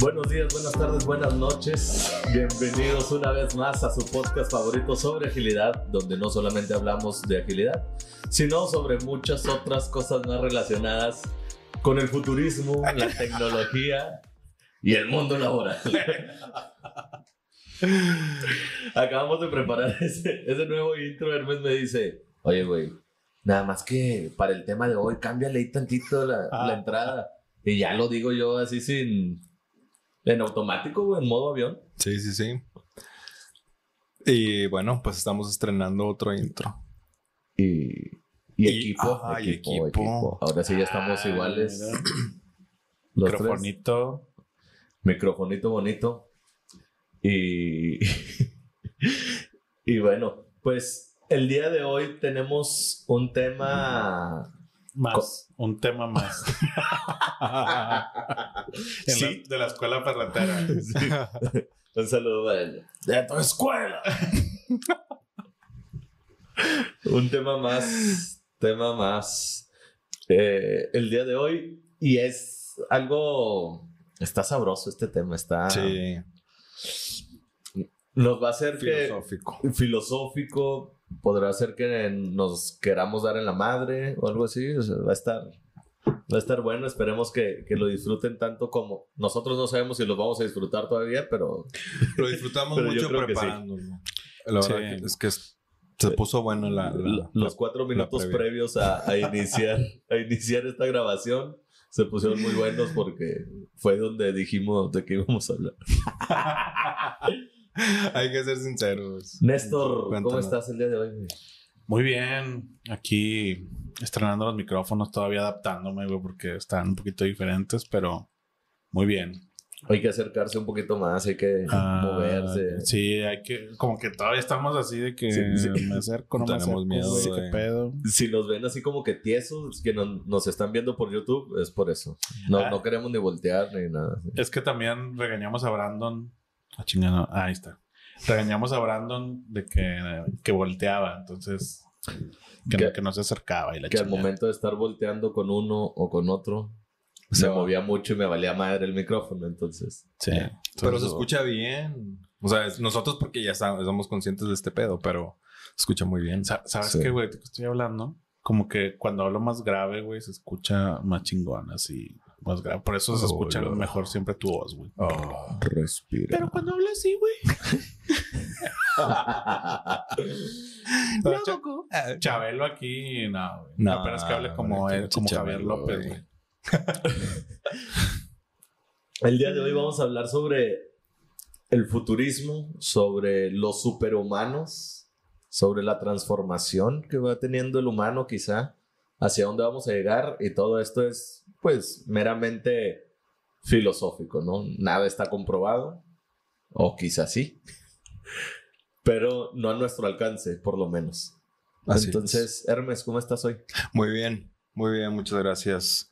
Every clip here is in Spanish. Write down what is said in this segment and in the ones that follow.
Buenos días, buenas tardes, buenas noches. Bienvenidos una vez más a su podcast favorito sobre agilidad, donde no solamente hablamos de agilidad, sino sobre muchas otras cosas más relacionadas con el futurismo, la tecnología y el mundo laboral. Acabamos de preparar ese, ese nuevo intro. Hermes me dice: Oye, güey, nada más que para el tema de hoy, cámbiale ahí tantito la, la entrada. Y ya lo digo yo así sin. En automático, güey, en modo avión. Sí, sí, sí. Y bueno, pues estamos estrenando otro intro. Y, y equipo, y equipo, equipo. equipo. Ahora sí ya estamos Ah, iguales. tres. Microfonito. Microfonito bonito. Y. y bueno, pues el día de hoy tenemos un tema. Más. Un tema más. Sí. la- de la escuela ferretera. Un saludo para él. ¡De tu escuela! un tema más. Tema más. eh, el día de hoy. Y es algo. Está sabroso este tema. Está. Sí, Nos va a hacer que. filosófico. Podrá ser que nos queramos dar en la madre o algo así, o sea, va a estar va a estar bueno, esperemos que, que lo disfruten tanto como nosotros no sabemos si lo vamos a disfrutar todavía, pero Lo disfrutamos Pero mucho que sí. La verdad Sí. que es que se puso bueno la, la- los cuatro minutos previos a, a iniciar a iniciar esta grabación se pusieron muy buenos porque fue donde dijimos de qué íbamos a hablar. Hay que ser sinceros. Néstor, ¿cómo Cuéntanos. estás el día de hoy? güey? Muy bien. Aquí estrenando los micrófonos, todavía adaptándome, güey, porque están un poquito diferentes, pero muy bien. Hay que acercarse un poquito más, hay que Ah, moverse. Sí, hay que, como que todavía estamos así de que Sí, sí. me acerco, no me Tenemos acerco, miedo de- qué pedo. Si nos ven así como que tiesos, que no- nos están viendo por YouTube, es por eso. No, Ah. no queremos ni voltear ni nada. Es que también regañamos a Brandon. Ah, chingada, ah, ahí está. Regañamos a Brandon de que, que volteaba, entonces que, Que- no, que no se acercaba y la Que al chingada. momento de estar volteando con uno o con otro, se No. movía mucho y me valía madre el micrófono, entonces. Sí. Pero se escucha bien. O sea, es- nosotros porque ya estamos, somos conscientes de este pedo, pero se escucha muy bien. sa- ¿Sabes Sí. qué, güey? ¿De qué estoy hablando? Como que cuando hablo más grave, güey, se escucha más chingón, así, más grave. Por eso se Oh, escucha mejor siempre tu voz, güey. Respira. cuando hablo así, güey. Pero Cha- Chabelo aquí, no, güey. No, Apenas que hable como, él, como pinche Javier Chabelo, López, güey. el día de hoy vamos a hablar sobre el futurismo, sobre los superhumanos, sobre la transformación que va teniendo el humano quizá, hacia dónde vamos a llegar y todo esto es pues meramente filosófico, ¿no? Nada está comprobado, o quizás sí, pero no a nuestro alcance, por lo menos. Así Entonces, Hermes, ¿cómo estás hoy? Muy bien, muy bien, muchas gracias.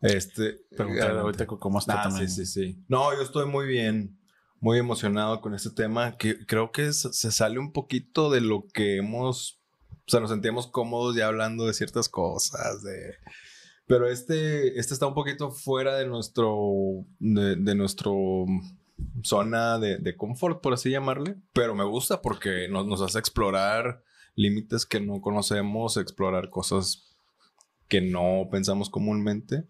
Este, Pregúntale adelante. ahorita cómo está Ah, también. sí, sí, sí. No, yo estoy muy bien, muy emocionado con este tema que creo que es- se sale un poquito de lo que hemos, o sea, nos sentíamos cómodos ya hablando de ciertas cosas, de... Pero este, este está un poquito fuera de nuestro, de, de nuestro zona de, de confort, por así llamarle. Pero me gusta porque nos, nos hace explorar límites que no conocemos, explorar cosas que no pensamos comúnmente.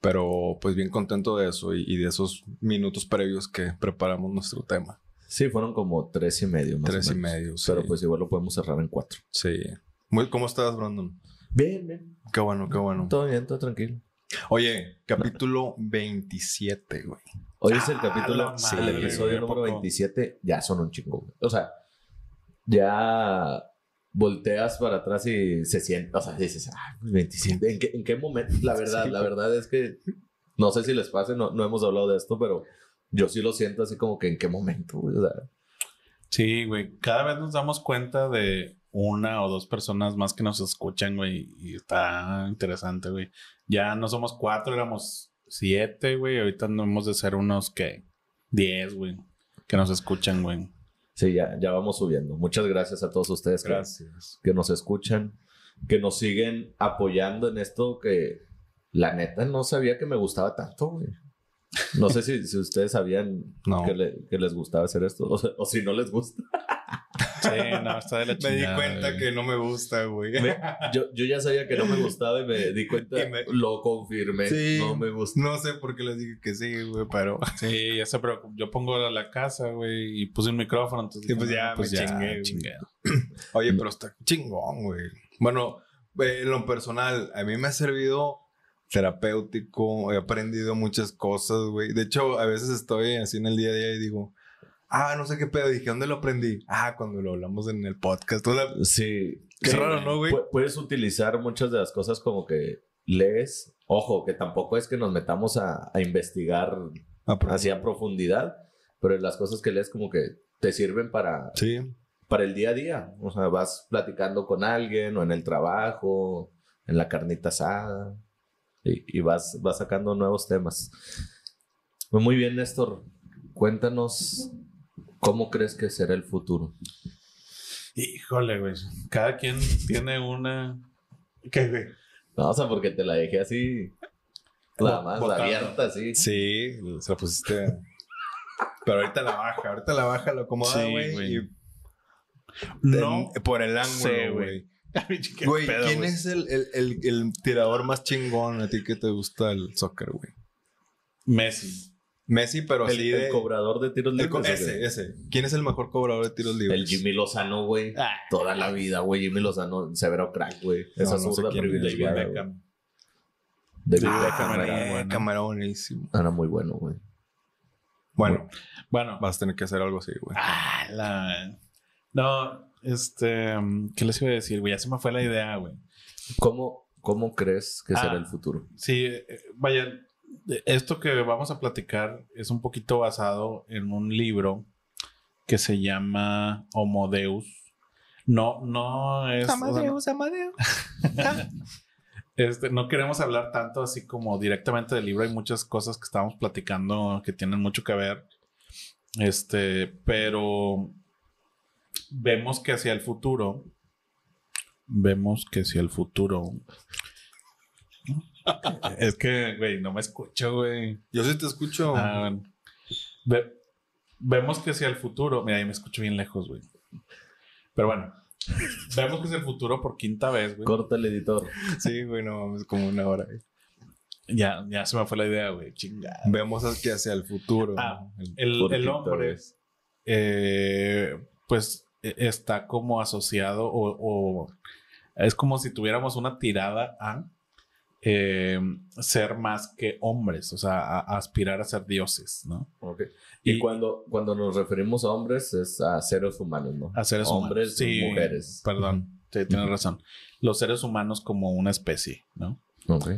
Pero pues bien contento de eso y, y de esos minutos previos que preparamos nuestro tema. Sí, fueron como tres y medio más Tres o y medio, sí. Pero pues igual lo podemos cerrar en cuatro. Sí. Muy, ¿Cómo estás, Brandon? Bien, bien. Qué bueno, qué bueno. Todo bien, todo tranquilo. Oye, capítulo 27, güey. Hoy es el Ah, capítulo, madre, el episodio güey, ¿a número poco? 27. Ya son un chingo, güey. O sea, ya volteas para atrás y se siente, o sea, dices, ah, 27. ¿En qué, en qué momento? La verdad, Sí, la verdad es que no sé si les pase, no, no hemos hablado de esto, pero yo sí lo siento así como que en qué momento, güey. O sea, Sí, güey. Cada vez nos damos cuenta de una o dos personas más que nos escuchan, güey. Y está interesante, güey. Ya no somos cuatro, éramos siete, güey. Ahorita no hemos de ser unos que diez, güey. Que nos escuchan, güey. sí, ya, ya vamos subiendo. Muchas gracias a todos ustedes que, Gracias. que nos escuchan, que nos siguen apoyando en esto que la neta no sabía que me gustaba tanto, güey. No sé si, si ustedes sabían No. que, le- que les gustaba hacer esto o, o si no les gusta. Sí, no, está de la Me chingada. di cuenta güey. que no me gusta, güey. Me- yo, yo ya sabía que no me gustaba y me di cuenta, Y me- lo confirmé. Sí. No me gusta. No sé por qué les dije que sí, güey, pero... Sí, ya sé, pero yo pongo la, la casa, güey, y puse un micrófono, entonces... Sí, pues no, ya me chingué, güey. Oye, pero está chingón, güey. Bueno, eh, en lo personal, a mí me ha servido terapéutico, he aprendido muchas cosas, güey. De hecho, a veces estoy así en el día a día y digo, ah, no sé qué pedo, dije, ¿dónde lo aprendí? Ah, cuando lo hablamos en el podcast. O sea, Sí. Qué Sí, raro, ¿no, güey? Pu- Puedes utilizar muchas de las cosas como que lees. Ojo, que tampoco es que nos metamos a, a investigar a profundidad, pero las cosas que lees como que te sirven para, Sí, para el día a día. O sea, vas platicando con alguien o en el trabajo, en la carnita asada y, y vas, vas sacando nuevos temas. Muy bien, Néstor. Cuéntanos cómo crees que será el futuro. Híjole, güey. Cada quien tiene una... ¿Qué, güey? No, o sea, porque te la dejé así, nada más Botando. abierta, así. sí, se la pusiste... Pero ahorita la baja, ahorita la baja, lo acomoda, Sí, güey. güey. y No. por el ángulo, güey. güey. ¿Qué Güey, pedo, ¿quién es el, el, el, el tirador más chingón a ti que te gusta el soccer, güey? Messi. Messi, pero El, así el cobrador de tiros libres. ese, ese. ¿Quién es el mejor cobrador de tiros libres? El Jimmy Lozano, güey. Ah, Toda la vida, güey. Jimmy Lozano, severo crack, güey. Esa No, no sé quién es. David privilegiada. Beckham. David Ah, Beckham Beckham era, bueno. Era buenísimo. era muy bueno, güey. Bueno, Bueno. vas a tener que hacer algo así, güey. Ah, la... No, este... ¿Qué les iba a decir, güey? Ya se me fue la idea, güey. ¿Cómo, cómo crees que será Ah. el futuro? Sí, eh, vaya, esto que vamos a platicar es un poquito basado en un libro que se llama Homo Deus. No, no es... o sea, Amadeus. Este, no queremos hablar tanto así como directamente del libro. Hay muchas cosas que estábamos platicando que tienen mucho que ver. Este, pero vemos que hacia el futuro, vemos que hacia el futuro. es que, güey, no me escucho, güey. Yo sí te escucho. Ah, bueno. Ve- vemos que hacia el futuro, mira, ahí me escucho bien lejos, güey. Pero bueno, vemos que hacia el futuro por quinta vez, güey. Corta el editor. Sí, güey, no mames, como una hora. güey. Ya, ya se me fue la idea, güey. Chingada. Vemos hacia hacia el futuro. Ah. El- El, el hombre, eh, pues, e- está como asociado o, o es como si tuviéramos una tirada a eh, ser más que hombres, o sea, a, a aspirar a ser dioses, ¿no? Ok. Y, Y- cuando, cuando nos referimos a hombres es a seres humanos, ¿no? A seres Hombres humanos. y mujeres. Perdón, sí, tienes razón. Los seres humanos como una especie, ¿no? Ok.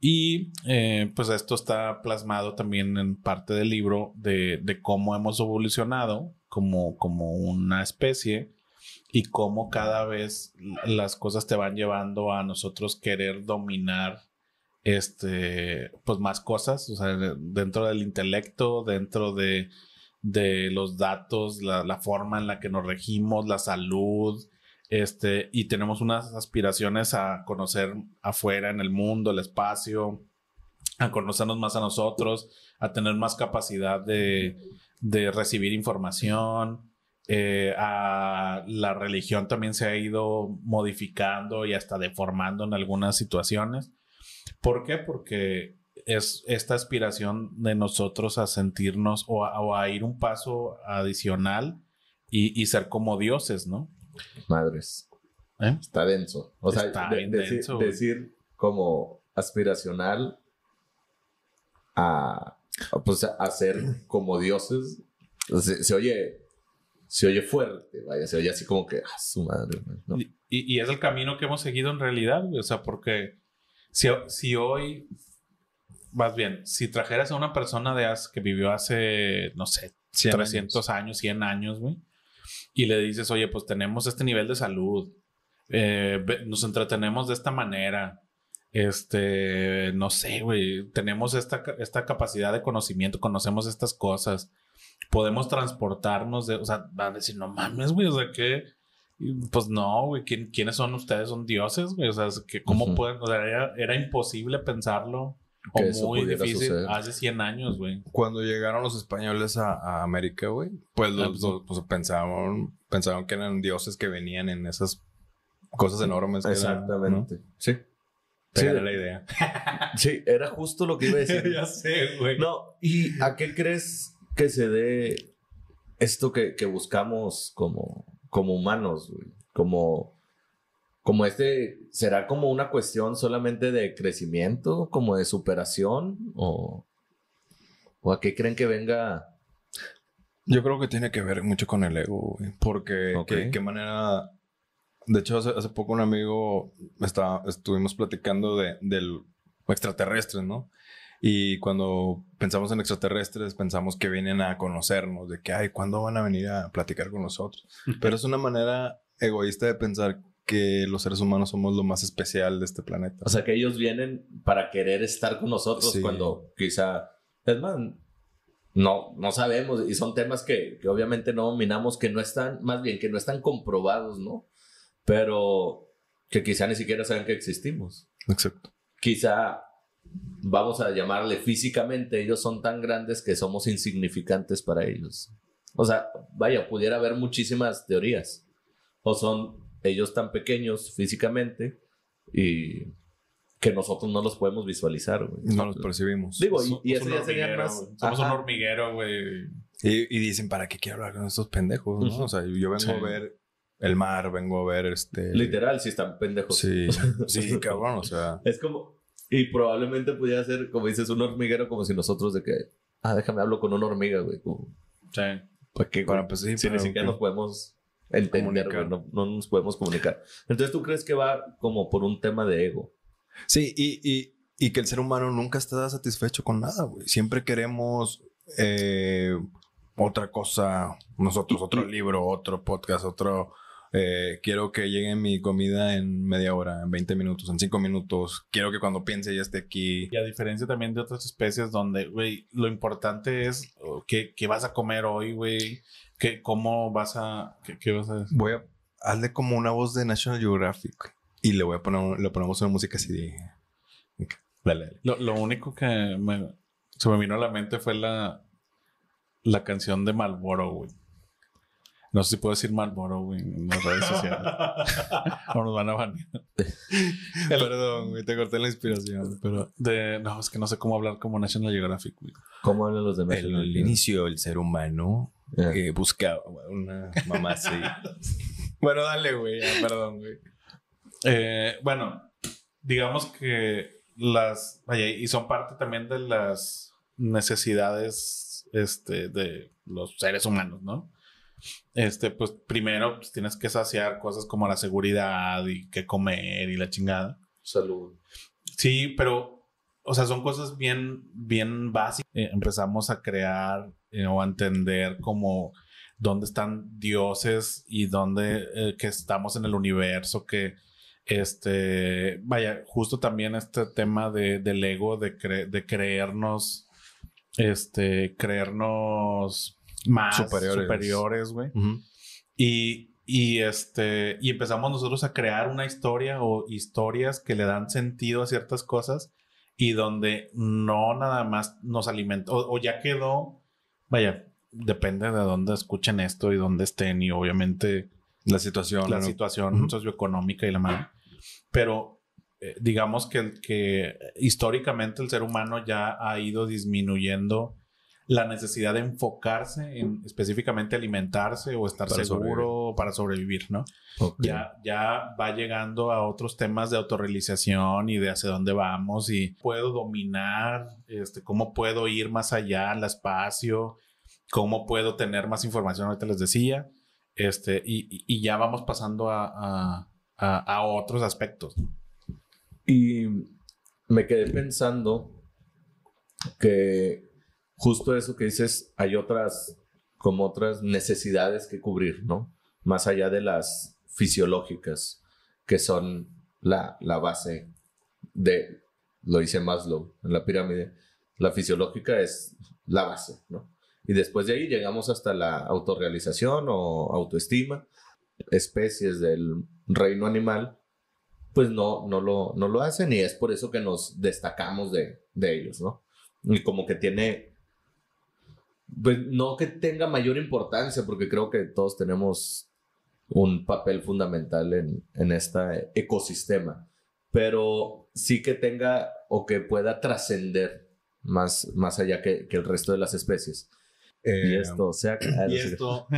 Y eh, pues esto está plasmado también en parte del libro de, cómo hemos evolucionado como, como una especie y cómo cada vez las cosas te van llevando a nosotros querer dominar este pues más cosas, o sea, dentro del intelecto, dentro de, de los datos, la forma en la que nos regimos, la salud, este, y tenemos unas aspiraciones a conocer afuera en el mundo, el espacio, a conocernos más a nosotros, a tener más capacidad de, de recibir información. eh, a la religión también se ha ido modificando y hasta deformando en algunas situaciones. ¿Por qué? Porque es esta aspiración de nosotros a sentirnos o a, ir un paso adicional y ser como dioses, ¿no? Madres. ¿Eh? Está denso. O sea, Está de- bien decir, denso, decir como aspiracional a, a, pues, a ser como dioses. Se, se oye, se oye fuerte, vaya, se oye así como que, ah, su madre, güey", ¿no? Y, y- es el camino que hemos seguido en realidad, güey. O sea, porque si, si hoy, más bien, si trajeras a una persona de hace- que vivió hace, no sé, 100 300 años, 100 años, güey, y le dices, oye, pues tenemos este nivel de salud, eh, nos entretenemos de esta manera, este, no sé, güey, tenemos esta, esta capacidad de conocimiento, conocemos estas cosas, podemos transportarnos de, o sea, van a decir, no mames, güey, o sea, que, pues no, güey, ¿quién- ¿quiénes son ustedes? Son dioses, güey, o sea, que cómo Ujú. pueden, o sea, era, era imposible pensarlo O que eso muy difícil suceder. hace 100 años, güey. Cuando llegaron los españoles a, a América, güey, pues, los, Ah, pues, los- pues, pensaban, pensaban que eran dioses que venían en esas cosas enormes. que eran, ¿no? Exactamente. Sí. Sí, gané la idea. sí, era justo lo que iba a decir. ya sé, güey. No, ¿y a qué crees que se dé esto que, que buscamos como, como humanos, güey? Como, como este, ¿será como una cuestión solamente de crecimiento, como de superación? ¿O, o a qué creen que venga? Yo creo que tiene que ver mucho con el ego, güey. Porque Ok. qué, qué manera. De hecho, hace, hace poco un amigo estaba, estuvimos platicando de, del extraterrestres, ¿no? Y cuando pensamos en extraterrestres, pensamos que vienen a conocernos, de que, ay, ¿cuándo van a venir a platicar con nosotros? Pero es una manera egoísta de pensar que los seres humanos somos lo más especial de este planeta. O sea, que ellos vienen para querer estar con nosotros Sí. cuando quizá, es más, no, no sabemos y son temas que, que obviamente no dominamos, que no están, más bien que no están comprobados, ¿no? Pero que quizá ni siquiera saben que existimos. Exacto. Quizá, vamos a llamarle físicamente, ellos son tan grandes que somos insignificantes para ellos. O sea, vaya, pudiera haber muchísimas teorías. O son ellos tan pequeños físicamente y que nosotros no los podemos visualizar, güey. No los percibimos. Digo, y, y eso un ya sería hormiguero, más... güey. Somos un Ajá. hormiguero, güey. Y, y dicen, ¿para qué quiero hablar con estos pendejos? ¿no? Ujú. O sea, yo vengo Sí. a ver el mar, vengo a ver este... Literal, si están pendejos. Sí, sí, cabrón, o sea... Es como... Y probablemente pudiera ser, como dices, un hormiguero como si nosotros de que... Ah, déjame hablo con una hormiga, güey. Como, Sí. ¿Para qué? Para, pues, sí, si ni para- siquiera nos podemos entender, güey, no, no nos podemos comunicar. Entonces, ¿tú crees que va como por un tema de ego? Sí, y, y, y que el ser humano nunca está satisfecho con nada, güey. Siempre queremos eh, otra cosa, nosotros, otro libro, otro podcast, otro... eh, quiero que llegue mi comida en media hora, en 20 minutos, en 5 minutos. Quiero que cuando piense ya esté aquí. Y a diferencia también de otras especies donde, güey, lo importante es oh, qué, qué vas a comer hoy, güey. Que, ¿Cómo vas a...? Qué, qué vas a decir? Voy a... Hazle como una voz de National Geographic. Y le voy a poner... Le ponemos una música así de... Dale, dale. Lo, lo único que me, se me vino a la mente fue la, la canción de Malboro, güey. No sé si puedo decir Malboro, güey, en las redes sociales. o nos van a banear. Perdón, güey, te corté la inspiración, pero... De, no, es que no sé cómo hablar como National Geographic, güey. ¿Cómo hablan los demás? El, el inicio del ser humano Ya. que buscaba una mamá así. bueno, dale, güey, ya, perdón, güey. Eh, bueno, digamos que las, vaya, y son parte también de las necesidades este, de los seres humanos, ¿no? Este, pues primero pues, tienes que saciar cosas como la seguridad y qué comer y la chingada. Salud. Sí, pero, o sea, son cosas bien, bien básicas. Eh, empezamos a crear eh, o a entender como dónde están dioses y dónde eh, que estamos en el universo, que este, vaya, justo también este tema de, del ego, de, cre- de creernos, este, creernos más Superiores. superiores, güey. Y, y, este, y empezamos nosotros a crear una historia o historias que le dan sentido a ciertas cosas y donde no nada más nos alimenta o, o ya quedó, vaya, depende de dónde escuchen esto y dónde estén y obviamente La situación. la ¿no? situación Ujú. socioeconómica y la mano. Pero eh, digamos que, que históricamente el ser humano ya ha ido disminuyendo la necesidad de enfocarse en específicamente alimentarse o estar Para seguro para sobrevivir, ¿no? Ok. Ya, ya va llegando a otros temas de autorrealización y de hacia dónde vamos y puedo dominar, este, cómo puedo ir más allá al espacio, cómo puedo tener más información, ahorita les decía, este, y, y- y ya vamos pasando a, a- a- a otros aspectos. Y me quedé pensando que justo eso que dices, hay otras, como otras necesidades que cubrir, ¿no? Más allá de las fisiológicas, que son la, la base de, lo dice Maslow en la pirámide, la fisiológica es la base, ¿no? Y después de ahí llegamos hasta la autorrealización o autoestima, especies del reino animal pues no, no, lo, no lo hacen y es por eso que nos destacamos de, de ellos, ¿no? Y como que tiene, pues no que tenga mayor importancia, porque creo que todos tenemos un papel fundamental en, en este ecosistema, pero sí que tenga o que pueda trascender más, más allá que, que el resto de las especies. y Eh, esto, o sea, Y esto.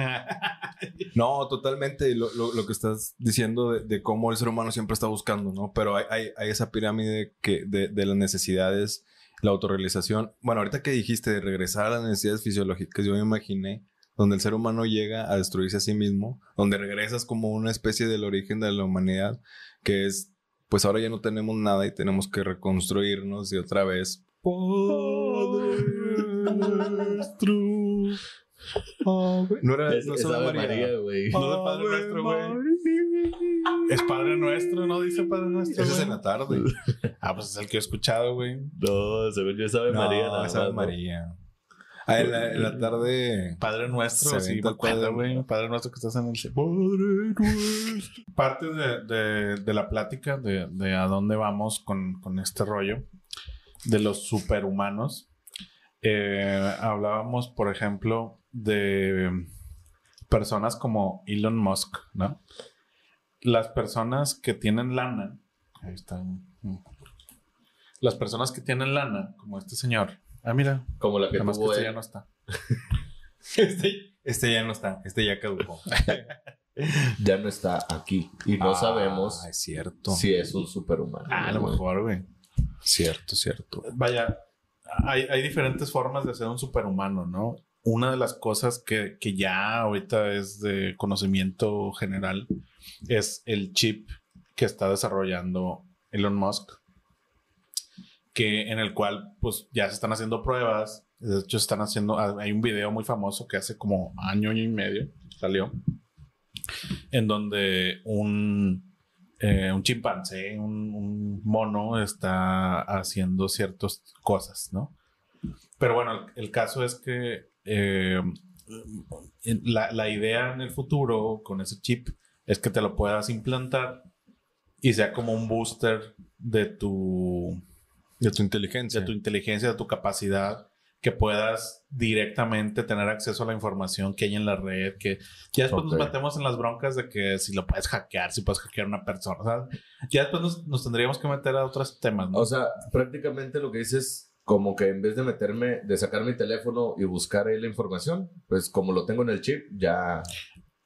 No, totalmente lo, lo, lo que estás diciendo de, de cómo el ser humano siempre está buscando, ¿no? Pero hay, hay, hay esa pirámide que de, de las necesidades, la autorrealización. Bueno, ahorita que dijiste de regresar a las necesidades fisiológicas, yo me imaginé donde el ser humano llega a destruirse a sí mismo, donde regresas como una especie del origen de la humanidad, que es, pues ahora ya no tenemos nada y tenemos que reconstruirnos y otra vez. Padre nuestro. No era es, no es Ave María. María, güey. No de Padre Nuestro, güey. Es Padre Nuestro, ¿no? Dice Padre Nuestro. Ese es en la tarde. Ah, pues es el que he escuchado, güey. No, según yo es Ave María. No, es Ave más, ¿no? María. Ah, en la, en la tarde. Padre Nuestro, Se sí, me acuerdo, güey. Padre Nuestro que estás en el. Padre nuestro. Parte de, de- de la plática de, de a dónde vamos con, con este rollo de los superhumanos. eh, hablábamos, por ejemplo, de personas como Elon Musk, ¿no? Las personas que tienen lana, ahí están. Las personas que tienen lana, como este señor. Ah, mira, Como la que además que tuvo este él. ya no está. Este, este ya no está. Este ya caducó. ya no está aquí. Y no Ah, sabemos Es cierto. si es un superhumano. Ah, a lo güey. mejor, güey. Cierto, cierto. Vaya, hay, hay diferentes formas de ser un superhumano, ¿no? Una de las cosas que, que ya ahorita es de conocimiento general es el chip que está desarrollando Elon Musk, que en el cual pues ya se están haciendo pruebas, de hecho están haciendo, hay un video muy famoso que hace como año, año y medio salió, en donde un, eh, un chimpancé, un, mono está haciendo ciertas cosas, ¿no? Pero bueno, el caso es que eh, la, la idea en el futuro con ese chip es que te lo puedas implantar y sea como un booster de tu, De tu inteligencia. de tu inteligencia, de tu capacidad, que puedas directamente tener acceso a la información que hay en la red, que ya después Ok. nos metemos en las broncas de que si lo puedes hackear, si puedes hackear a una persona, sea, ya después nos, nos tendríamos que meter a otros temas, ¿no? O sea, prácticamente lo que dices como que en vez de meterme, de sacar mi teléfono y buscar ahí la información, pues como lo tengo en el chip, ya,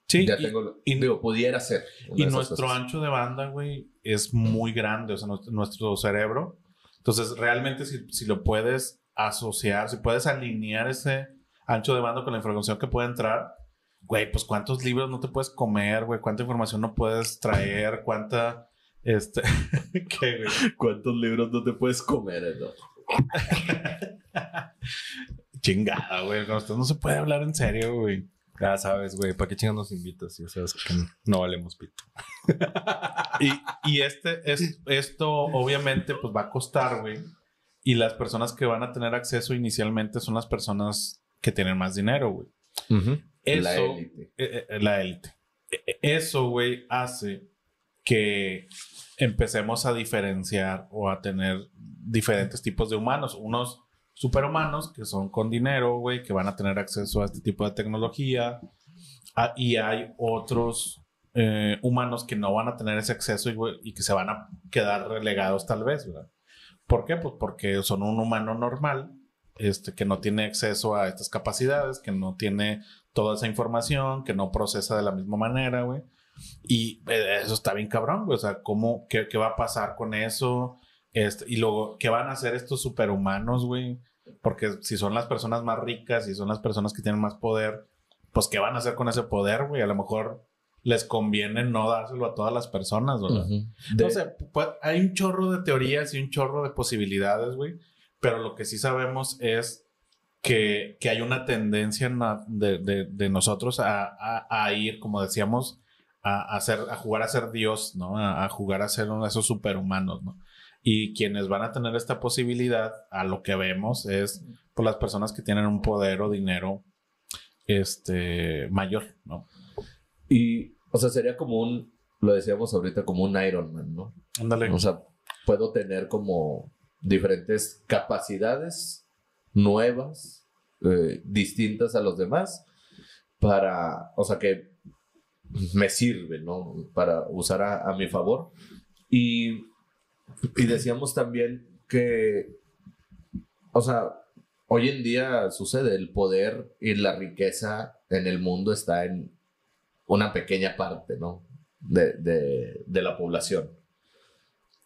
sí, ya y- tengo, y- digo, pudiera ser. Y nuestro cosas. ancho de banda, güey, es muy grande, o sea, nuestro, nuestro cerebro. Entonces, realmente, si, si lo puedes asociar, si puedes alinear ese ancho de banda con la información que puede entrar, güey, pues cuántos libros no te puedes comer, güey, cuánta información no puedes traer, cuánta, este, ¿qué? ¿Cuántos libros no te puedes comer? no? Chingada, güey, con ustedes no se puede hablar en serio, güey. Ya sabes, güey. ¿Para qué chingas nos invitas? Ya sabes que no valemos pito. Y, y este, es, esto obviamente pues va a costar, güey. Y las personas que van a tener acceso inicialmente son las personas que tienen más dinero, güey. Eso, La élite. eh, eh, la élite. Eh, eh, Eso, güey, hace que empecemos a diferenciar o a tener diferentes tipos de humanos. Unos superhumanos que son con dinero, güey, que van a tener acceso a este tipo de tecnología. Ah, y hay otros eh, humanos que no van a tener ese acceso y, güey, y que se van a quedar relegados tal vez, ¿verdad? ¿Por qué? Pues porque son un humano normal, este, que no tiene acceso a estas capacidades, que no tiene toda esa información, que no procesa de la misma manera, güey. Y eh, eso está bien cabrón, güey. O sea, ¿cómo, qué, qué va a pasar con eso? Y luego, ¿qué van a hacer estos superhumanos, güey? Porque si son las personas más ricas, si son las personas que tienen más poder, pues ¿qué van a hacer con ese poder, güey? A lo mejor les conviene no dárselo a todas las personas, ¿verdad? Ujú. De- No sé, pues, hay un chorro de teorías y un chorro de posibilidades, güey. Pero lo que sí sabemos es que, que hay una tendencia de, de- de nosotros a, a- a ir, como decíamos, a, a, ser, a jugar a ser Dios, ¿no? A, a jugar a ser uno de esos superhumanos, ¿no? Y quienes van a tener esta posibilidad, a lo que vemos, es por las personas que tienen un poder o dinero este, mayor, ¿no? Y, o sea, sería como un lo decíamos ahorita como un Iron Man, ¿no? Ándale. O sea, puedo tener como diferentes capacidades nuevas, eh, distintas a los demás, para, o sea, que me sirve, ¿no? Para usar a, a mi favor. Y, y decíamos también que, o sea, hoy en día sucede, el poder y la riqueza en el mundo está en una pequeña parte, ¿no? De, de, de la población.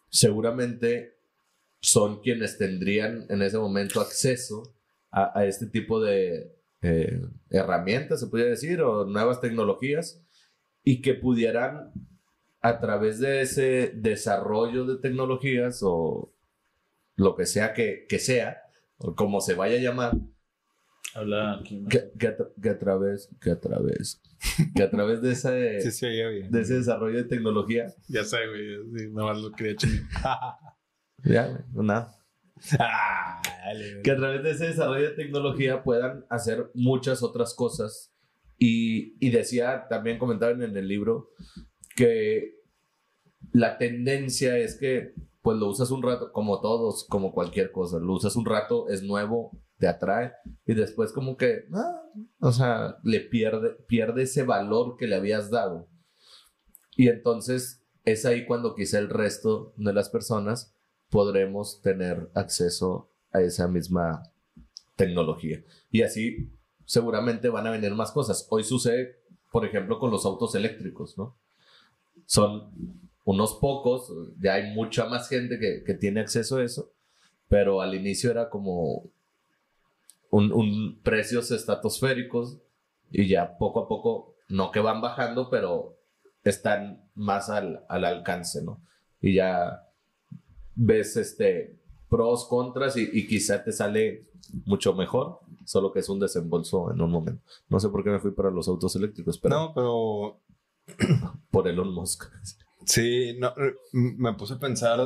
Seguramente son quienes tendrían en ese momento acceso a, este tipo de eh, herramientas, se podría decir, o nuevas tecnologías, y que pudieran, a través de ese desarrollo de tecnologías o lo que sea que, que sea, o como se vaya a llamar, Habla que, que a, que a través, que a través, que a través de ese, Sí, sí, bien. de ese desarrollo de tecnología, Ya sé, güey. Sí, nomás lo quería ya, güey, no, nada. Ah, que a través de ese desarrollo de tecnología puedan hacer muchas otras cosas. Y, y decía, también comentaban en el libro, que la tendencia es que pues lo usas un rato, como todos, como cualquier cosa, lo usas un rato, es nuevo, te atrae, y después como que, ah, o sea, le pierde, pierde ese valor que le habías dado. Y entonces es ahí cuando quizá el resto de las personas podremos tener acceso a esa misma tecnología. Y así seguramente van a venir más cosas. Hoy sucede, por ejemplo, con los autos eléctricos, ¿no? Son unos pocos, ya hay mucha más gente que, que tiene acceso a eso, pero al inicio era como un, un precios estratosféricos y ya poco a poco, no que van bajando, pero están más al, al alcance, ¿no? Y ya ves este pros, contras y, y quizá te sale mucho mejor, solo que es un desembolso en un momento. No sé por qué me fui para los autos eléctricos, pero No, pero por Elon Musk. sí, no, me puse a pensar.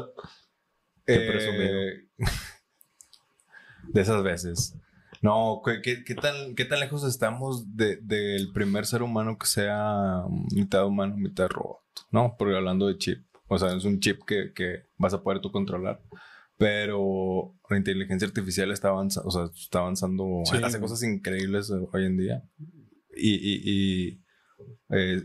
Qué eh, presumido. de esas veces. No, ¿qué, qué, qué tan, qué tan lejos estamos de- del primer ser humano que sea mitad humano, mitad robot? No, porque hablando de chip. O sea, es un chip que, que vas a poder tú controlar. Pero la inteligencia artificial está avanzando, o sea, está avanzando, Sí, hace cosas increíbles hoy en día. Y, y, y, eh,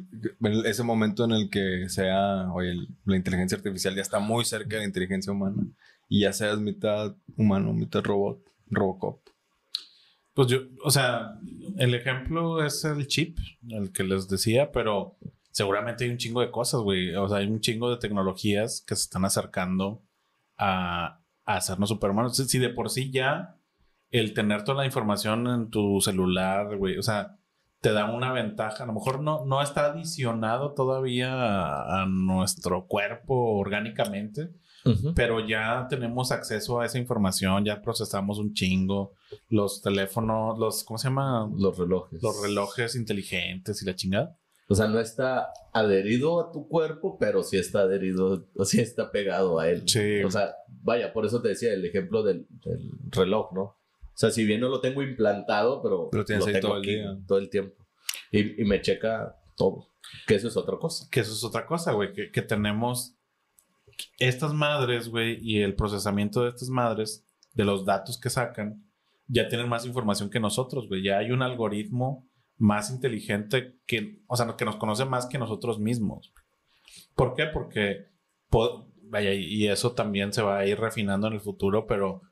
ese momento en el que sea, oye, la inteligencia artificial ya está muy cerca de la inteligencia humana y ya seas mitad humano, mitad robot, Robocop. Pues yo, o sea, el ejemplo es el chip, el que les decía, pero seguramente hay un chingo de cosas, güey. O sea, hay un chingo de tecnologías que se están acercando a, a hacernos superhumanos. Si de por sí ya el tener toda la información en tu celular, güey, o sea, te da una ventaja. A lo mejor no, no está adicionado todavía a, a nuestro cuerpo orgánicamente, pero ya tenemos acceso a esa información, ya procesamos un chingo. Los teléfonos, los, ¿cómo se llama? Los relojes. Los relojes inteligentes y la chingada. O sea, no está adherido a tu cuerpo, pero sí está adherido, o sí está pegado a él. Sí. O sea, vaya, por eso te decía el ejemplo del, del reloj, ¿no? O sea, si bien no lo tengo implantado, pero Lo tienes ahí tengo todo el día. todo el tiempo. Y, y me checa todo. Que eso es otra cosa. Que eso es otra cosa, güey, que, que tenemos estas madres, güey, y el procesamiento de estas madres, de los datos que sacan, ya tienen más información que nosotros, güey. Ya hay un algoritmo más inteligente que, o sea, que nos conoce más que nosotros mismos. ¿Por qué? Porque, po- vaya, y eso también se va a ir refinando en el futuro, pero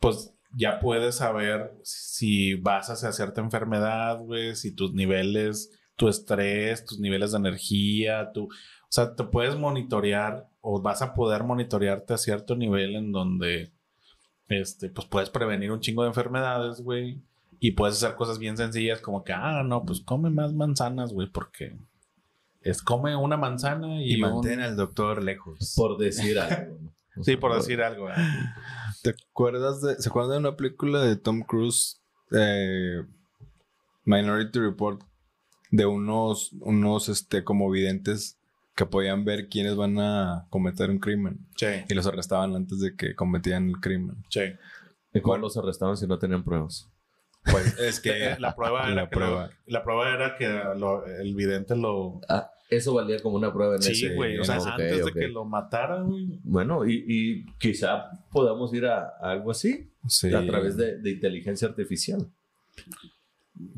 pues ya puedes saber si vas hacia cierta enfermedad, güey, si tus niveles, tu estrés, tus niveles de energía, tu, o sea, te puedes monitorear o vas a poder monitorearte a cierto nivel en donde, este, pues puedes prevenir un chingo de enfermedades, güey, y puedes hacer cosas bien sencillas como que, ah, no, pues come más manzanas, güey, porque es come una manzana y, Y, un- mantén al doctor lejos. Por decir algo. Sí, por decir algo. ¿eh? ¿Te acuerdas de, ¿Se acuerdan de una película de Tom Cruise, eh, Minority Report, de unos, unos, este, como videntes que podían ver quiénes van a cometer un crimen Sí, y los arrestaban antes de que cometían el crimen? sí. ¿Y cómo los arrestaron si no tenían pruebas? Pues es que la prueba era la que lo- prueba. la prueba era que lo- el vidente lo, Ah. Eso valía como una prueba en ese. Sí, güey. O sea, antes de que lo mataran, güey. Bueno, y, y quizá podamos ir a, a algo así Sí. a través de, de inteligencia artificial.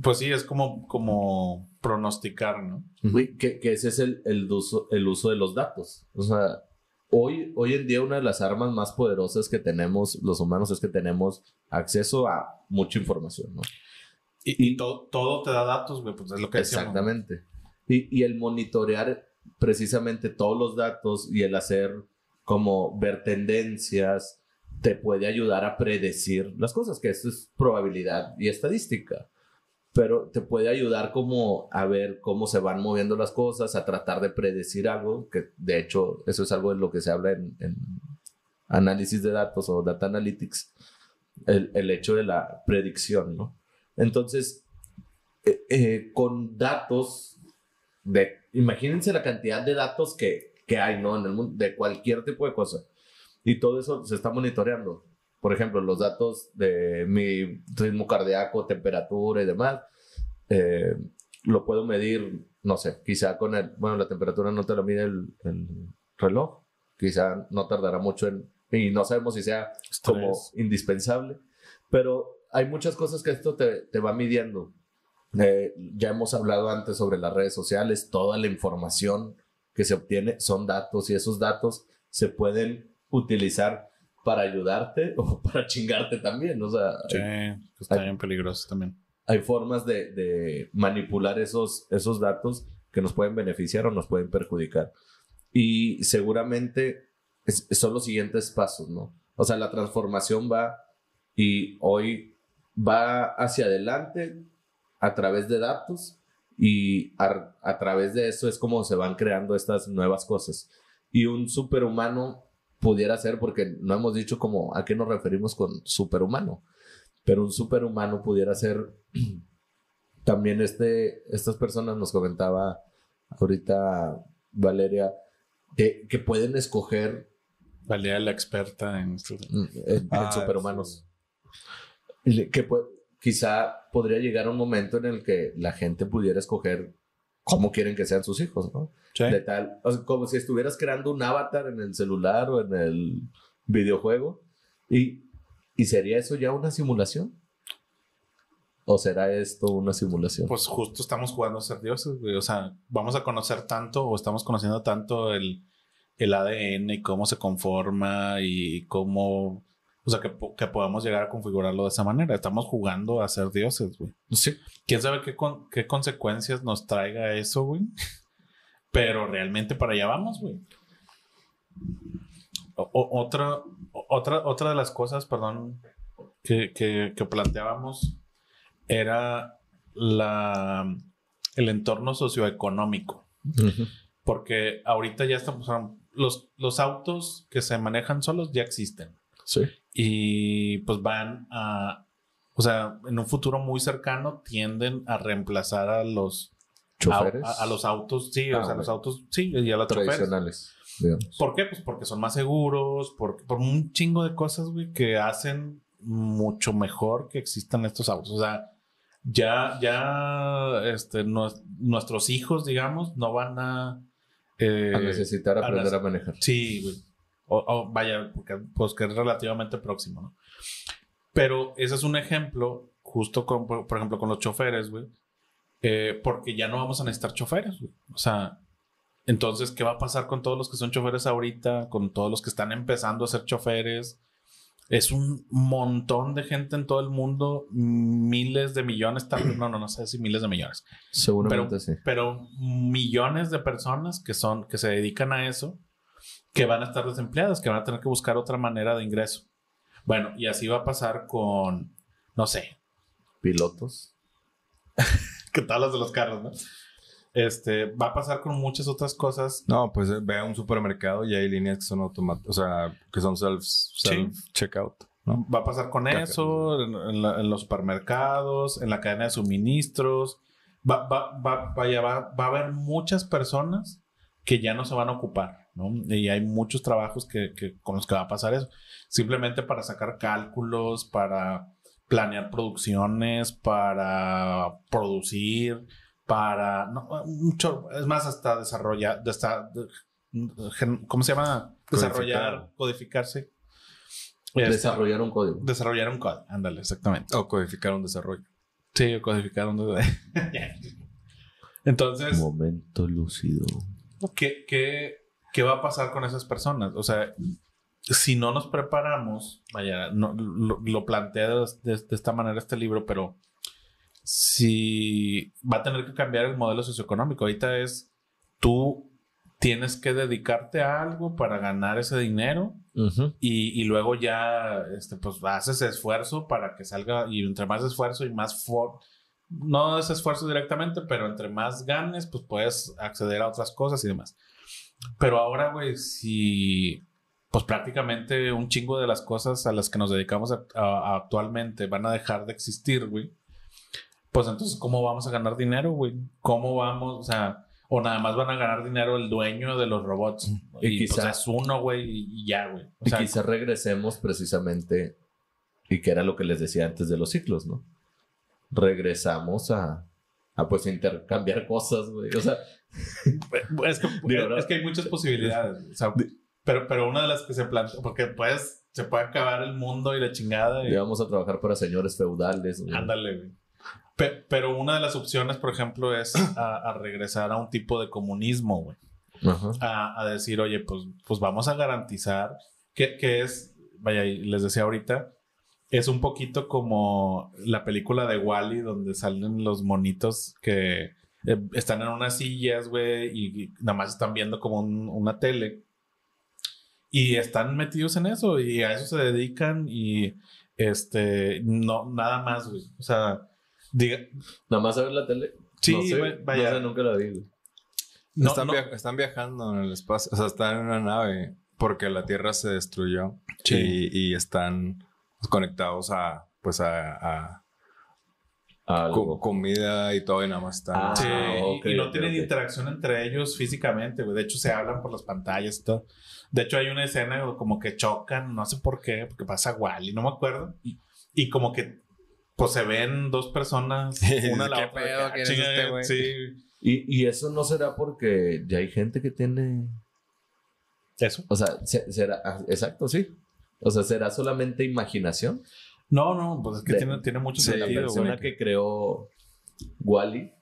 Pues sí, es como, como pronosticar, ¿no? Güey, que, que ese es el, el uso, el uso de los datos. O sea, hoy, hoy en día una de las armas más poderosas que tenemos los humanos es que tenemos acceso a mucha información, ¿no? Y, y to- todo te da datos, güey. Pues es lo que decíamos. Y, el monitorear precisamente todos los datos y el hacer como ver tendencias te puede ayudar a predecir las cosas, que esto es probabilidad y estadística. Pero te puede ayudar como a ver cómo se van moviendo las cosas, a tratar de predecir algo, que de hecho eso es algo de lo que se habla en, análisis de datos o data analytics, el, el hecho de la predicción, ¿no? Entonces, eh, eh, con datos de, imagínense la cantidad de datos que, que hay, ¿no? En el mundo, de cualquier tipo de cosa. Y todo eso se está monitoreando. Por ejemplo, los datos de mi ritmo cardíaco, temperatura y demás, eh, lo puedo medir, no sé, quizá con el, bueno, la temperatura no te lo mide el, el reloj, quizá no tardará mucho en, y no sabemos si sea como Estrés. indispensable, pero hay muchas cosas que esto te, te va midiendo. Eh, ya hemos hablado antes sobre las redes sociales, toda la información que se obtiene son datos y esos datos se pueden utilizar para ayudarte o para chingarte también. O sea, Sí, hay, que está bien peligroso también. hay formas de, de manipular esos, esos datos que nos pueden beneficiar o nos pueden perjudicar. Y seguramente es- son los siguientes pasos, ¿no? O sea, la transformación va y hoy va hacia adelante a través de datos y a, a través de eso es como se van creando estas nuevas cosas. Y un superhumano pudiera ser, porque no hemos dicho como a qué nos referimos con superhumano, pero un superhumano pudiera ser también este, estas personas nos comentaba ahorita Valeria, que, que pueden escoger Valía la experta en mm, en, en Ah, superhumanos. Y Que quizá podría llegar un momento en el que la gente pudiera escoger cómo quieren que sean sus hijos, ¿no? Sí. De tal, o sea, como si estuvieras creando un avatar en el celular o en el videojuego. Y, ¿Y sería eso ya una simulación? ¿O será esto una simulación? Pues justo estamos jugando a ser dioses, güey. O sea, vamos a conocer tanto o estamos conociendo tanto el, el ADN y cómo se conforma y cómo... O sea, que, que podamos llegar a configurarlo de esa manera. Estamos jugando a ser dioses, güey. sí. ¿Quién sabe qué, con- qué consecuencias nos traiga eso, güey? Pero realmente para allá vamos, güey. Otra, otra, otra de las cosas, perdón, que, que- que planteábamos era la, el entorno socioeconómico. Porque ahorita ya estamos, los, los autos que se manejan solos ya existen Sí. Y pues van a, o sea, en un futuro muy cercano tienden a reemplazar a los Choferes. A, a- a los autos, sí, Ah, o sea, ok. los autos, sí, y a los tradicionales, digamos. ¿Por qué? Pues porque son más seguros, por, por un chingo de cosas, güey, que hacen mucho mejor que existan estos autos. O sea, ya, ya, este, nues- nuestros hijos, digamos, no van a... eh, a necesitar a aprender nece- a manejar. Sí, güey. O, o vaya, porque, pues que es relativamente próximo, ¿no? Pero ese es un ejemplo, justo con, por, por ejemplo, con los choferes, güey. eh, porque ya no vamos a necesitar choferes, güey. O sea, entonces, ¿qué va a pasar con todos los que son choferes ahorita? Con todos los que están empezando a ser choferes. Es un montón de gente en todo el mundo, miles de millones, tal no, no, no sé si miles de millones Seguramente sí. pero millones de personas que son que se dedican a eso que van a estar desempleadas, que van a tener que buscar otra manera de ingreso. Bueno, y así va a pasar con no sé, Pilotos. que tal las de los carros, ¿no? Este, va a pasar con muchas otras cosas. No, pues eh, ve a un supermercado y hay líneas que son automáticas, o sea, que son self, self checkout, ¿no? Va a pasar con eso, en, en la- en los supermercados, en la cadena de suministros. Va, va, va, vaya, va, va a haber muchas personas que ya no se van a ocupar, ¿no? Y hay muchos trabajos que, que- con los que va a pasar eso. Simplemente para sacar cálculos, para planear producciones, para producir, para, no, mucho, es más, hasta desarrollar, de hasta, de- gen- ¿cómo se llama? Desarrollar, codificarse. Este, Desarrollar un código. desarrollar un código, ándale, exactamente. O codificar un desarrollo. Sí, codificar un Entonces, Momento lúcido. ¿qué, qué, qué va a pasar con esas personas? O sea, si no nos preparamos, vaya, no, lo, lo plantea de, esta manera este libro, pero si va a tener que cambiar el modelo socioeconómico. Ahorita es, tú tienes que dedicarte a algo para ganar ese dinero y, y luego ya, este, pues haces esfuerzo para que salga, y entre más esfuerzo y más for no es esfuerzo directamente, pero entre más ganes, pues puedes acceder a otras cosas y demás. Pero ahora, güey, si pues prácticamente un chingo de las cosas a las que nos dedicamos a- a- actualmente van a dejar de existir, güey. Pues entonces, ¿cómo vamos a ganar dinero, güey? ¿Cómo vamos? O sea, o nada más van a ganar dinero el dueño de los robots. Y Y, pues es uno, güey, y y ya, güey. O Y sea, quizá regresemos precisamente, y que era lo que les decía antes de los ciclos, ¿no? Regresamos a, a pues intercambiar cosas, güey. O sea, Es que, ¿no? es que hay muchas posibilidades. o sea, pero, pero una de las que se plantea, porque puedes, se puede acabar el mundo y la chingada. Y, íbamos a trabajar para señores feudales. güey. ándale, güey. Pe- pero una de las opciones, por ejemplo, es a, a regresar a un tipo de comunismo, güey. A, a decir, oye, pues, pues vamos a garantizar que, que es, vaya, y les decía ahorita, es un poquito como la película de Wally, donde salen los monitos que eh, están en unas sillas, güey, y, y nada más están viendo como un- una tele. Y están metidos en eso, y a eso se dedican, y este, no, nada más, güey. O sea, diga, Nada más a ver la tele. Sí, no sé, güey, vaya. no sé, nunca la vi, güey. no, están, no- via- están viajando en el espacio. O sea, están en una nave porque la Tierra se destruyó. Sí. Y, y están conectados a, pues, a, a Algo. co- comida y todo y nada más están. Ah, Sí, ok, y no tienen interacción entre ellos físicamente, güey. De hecho, se hablan por las pantallas y todo. De hecho, hay una escena como que chocan, no sé por qué, porque pasa Wally, no me acuerdo. Y, y como que, pues se ven dos personas, una a la ¿Qué otra. pedo? que, ah, ¿Quién es chinga, este güey? Sí, Y, y eso no será porque ya hay gente que tiene. eso. O sea, se- será. ah, Exacto, sí. O sea, será solamente imaginación. No, no, pues es que De- tiene, tiene mucho Sí, la sentido, persona güey. que creó Wally,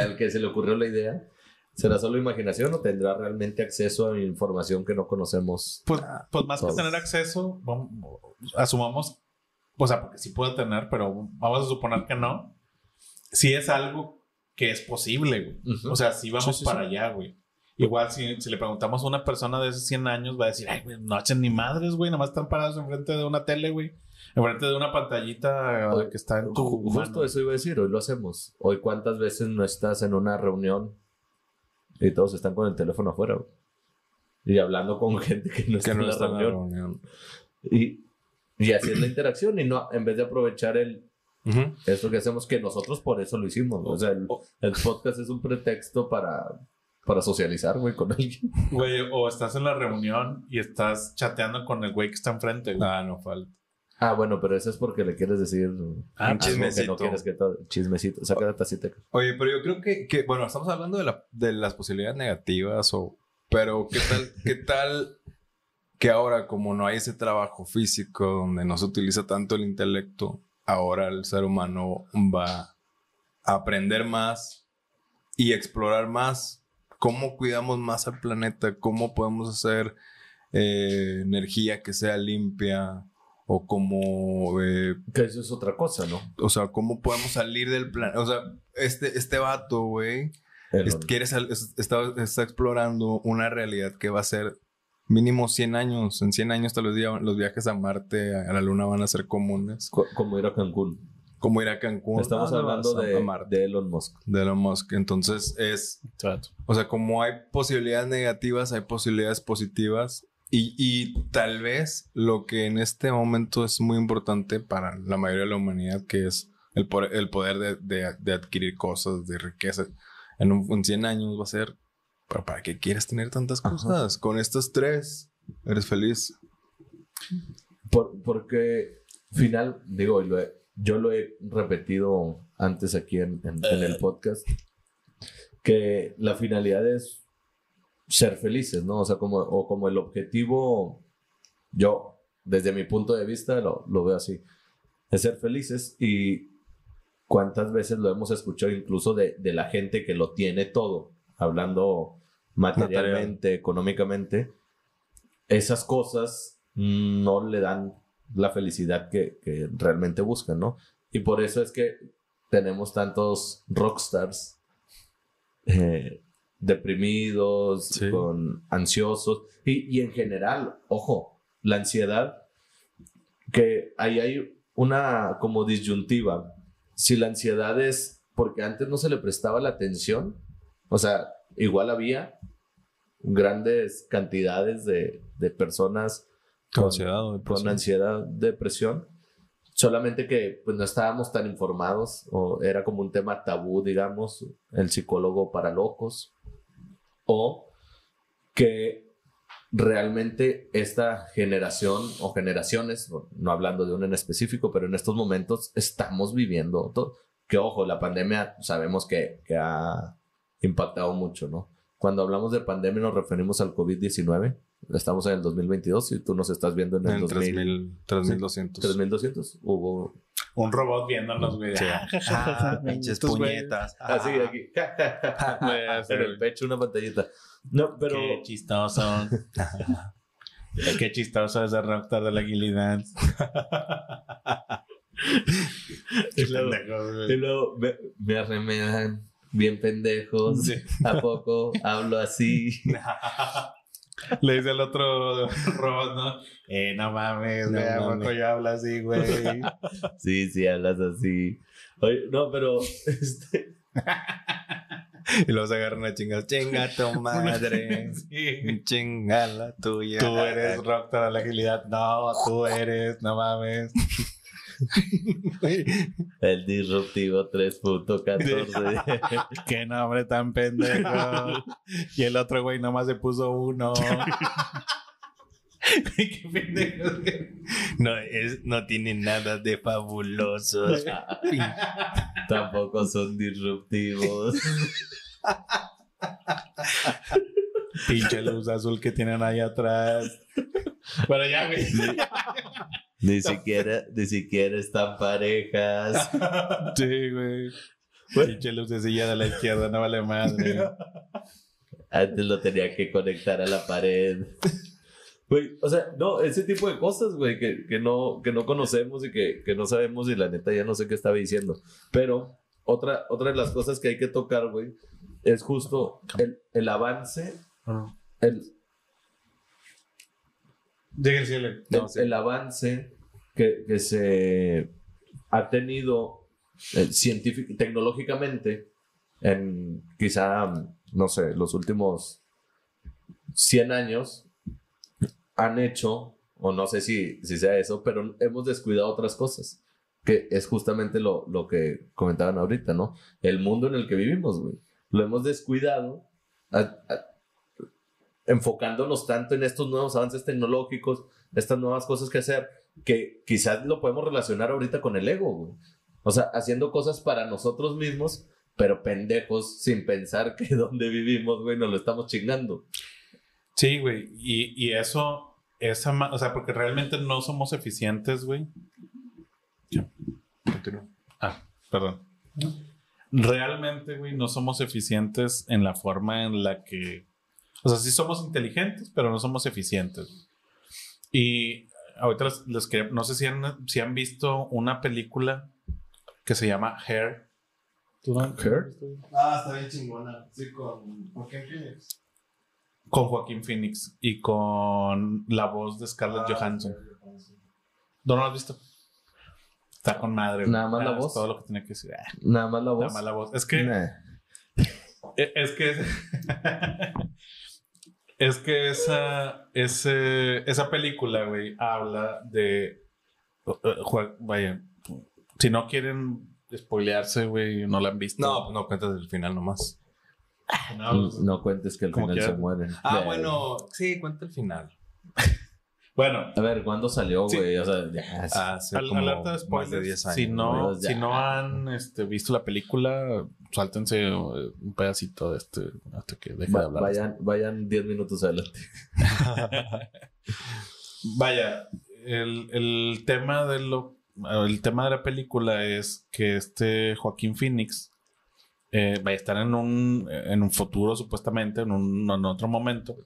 al que se le ocurrió la idea, ¿será solo imaginación o tendrá realmente acceso a información que no conocemos? Pues, pues más que tener acceso, vamos- asumamos, o sea, porque sí puede tener, pero vamos a suponer que no. Si es algo que es posible, güey. O sea, si vamos Sí, sí, para sí. allá, güey. Igual si, si le preguntamos a una persona de esos 100 años, va a decir, ay, güey, no hacen ni madres, güey, nada más están parados enfrente de una tele, güey. Enfrente de una pantallita que está en tu Ju- Justo mano. eso iba a decir, hoy lo hacemos. Hoy cuántas veces no estás en una reunión y todos están con el teléfono afuera y hablando con gente que no está que no en la está en la reunión. reunión. Y, y así es la interacción y no, en vez de aprovechar el, esto que hacemos, que nosotros por eso lo hicimos. O sea, el, el podcast es un pretexto para, para socializar, güey, con alguien. Güey, o estás en la reunión y estás chateando con el güey que está enfrente, güey. Ah, no falta. Ah, bueno, pero eso es porque le quieres decir Ah, chismecito. que no quieres que todo. Chismecito. Saca la tacita. Oye, pero yo creo que, que, bueno, estamos hablando de, la- de las posibilidades negativas, o, pero ¿qué tal, qué tal que ahora, como no hay ese trabajo físico donde no se utiliza tanto el intelecto, ahora el ser humano va a aprender más y explorar más? ¿Cómo cuidamos más al planeta? ¿Cómo podemos hacer eh, energía que sea limpia? O cómo eh, Que eso es otra cosa, ¿no? o sea, ¿cómo podemos salir del plan? O sea, este, este vato, güey, El- es- quiere sal- es- está, está explorando una realidad que va a ser mínimo 100 años. En 100 años, tal vez los viajes a Marte, a la Luna van a ser comunes. co- como ir a Cancún. Como ir a Cancún. Estamos Ah, hablando de, Marte, de Elon Musk. de Elon Musk. Entonces, es. Exacto. O sea, como hay posibilidades negativas, hay posibilidades positivas. Y, y tal vez lo que en este momento es muy importante para la mayoría de la humanidad, que es el, por- el poder de, de- de adquirir cosas, de riqueza. En, un, en 100 años va a ser, ¿pero para qué quieres tener tantas Ajá. cosas? Con estas tres, eres feliz. Por- porque final, digo, y lo he- yo lo he repetido antes aquí en, en- en el podcast. que la finalidad es ser felices, ¿no? O sea, como, o como el objetivo, yo, desde mi punto de vista, lo, lo veo así, es ser felices y cuántas veces lo hemos escuchado incluso de, de la gente que lo tiene todo, hablando materialmente, económicamente, esas cosas no le dan la felicidad que, que realmente buscan, ¿no? Y por eso es que tenemos tantos rockstars eh, deprimidos, Sí. con ansiosos y, y en general, ojo, la ansiedad, que ahí hay una como disyuntiva. Si la ansiedad es porque antes no se le prestaba la atención, o sea, igual había grandes cantidades de, de personas Con ansiedad con depresión. ansiedad, depresión. Solamente que pues no estábamos tan informados o era como un tema tabú, digamos, el psicólogo para locos. O que realmente esta generación o generaciones, no- hablando de uno en específico, pero en estos momentos estamos viviendo todo. Que ojo, la pandemia sabemos que, que ha impactado mucho, ¿no? Cuando hablamos de pandemia nos referimos al COVID-19. Estamos en el 2022 y tú nos estás viendo en el En 2000. 3000, 3200. 3200 hubo Un robot viéndonos, güey. Sí. Ah, Ah, pinches puñetas. así Ah. aquí Voy a hacer en el pecho una pantallita no pero Qué chistoso. Qué chistoso ese Rockstar de la Gilly Dance. Qué Y luego- pendejo, y luego me, me arremedan bien pendejos Sí. a poco hablo así Le dice el otro robot, ¿no? Eh, no mames, No güey, ¿a poco mames. yo hablo así, güey? sí sí hablas así Oye, no pero este, Y luego se agarran a chingas. Chinga tu madre. Sí. Chinga la tuya. Tú eres Rockstar de la agilidad. No, tú eres, no mames. El disruptivo 3.14 Qué nombre tan pendejo. Y el otro güey nomás se puso uno. Qué pendejo. No, es, no tiene nada de fabulosos. tampoco son disruptivos Pinche luz azul que tienen ahí atrás. Pero ya, güey. Ni siquiera ni siquiera están parejas Sí, güey. Pinche lucecilla de la izquierda, no vale madre. Antes lo tenía que conectar a la pared. Güey, o sea, no, ese tipo de cosas, güey, que, que, no, que no conocemos y que, que no sabemos y la neta ya no sé qué estaba diciendo. Pero otra, otra de las cosas que hay que tocar, güey, es justo el, el avance, el, Llega el cielo. el, No, sí. el avance que, que se ha tenido eh, científic- tecnológicamente en quizá, no sé, los últimos 100 años han hecho, o no sé si, si sea eso, pero hemos descuidado otras cosas, que es justamente lo, lo que comentaban ahorita, ¿no? El mundo en el que vivimos, güey. Lo hemos descuidado a- a- enfocándonos tanto en estos nuevos avances tecnológicos, estas nuevas cosas que hacer, que quizás lo podemos relacionar ahorita con el ego. O sea, haciendo cosas para nosotros mismos, pero pendejos, sin pensar que donde vivimos, güey, nos lo estamos chingando. Sí, güey. Y, y eso, esa, o sea, porque realmente no somos eficientes, güey. Ah, perdón. Realmente, güey, no somos eficientes en la forma en la que. O sea, sí somos inteligentes, pero no somos eficientes. Y ahorita les, les quería- No sé si han, si han visto una película que se llama Hair. ¿Tú no- Hair? Ah, está bien chingona. Sí, con. ¿Con quién Phoenix? Con Joaquín Phoenix y con la voz de Scarlett Ah, Johansson. sí. ¿No lo has visto? Está con madre. Nada más la Ah, voz. todo lo que tenía que decir. Ah, Nada más la voz. Nada más la voz. Es que. Nah. E- Es que. es que esa. Ese, esa película, güey, habla de. eh, Vaya. Si no quieren spoilearse, güey, no la han visto. No, pues no cuentas del final nomás. no, No cuentes que al final quiera. se mueren. Ah, bueno, sí, cuenta el final. Bueno, A ver, ¿cuándo salió, Sí. güey? O sea, ya. sí. Hace al- como alerta de spoilers. de 10 años. si, no, ya. si no han este, visto la película, sáltense eh, un pedacito de este hasta que deje de hablar. vayan, vayan 10 minutos adelante. Vaya, el, el tema de lo el tema de la película es que este Joaquín Phoenix eh, va a estar en un, en un futuro, supuestamente, en, un, en otro momento.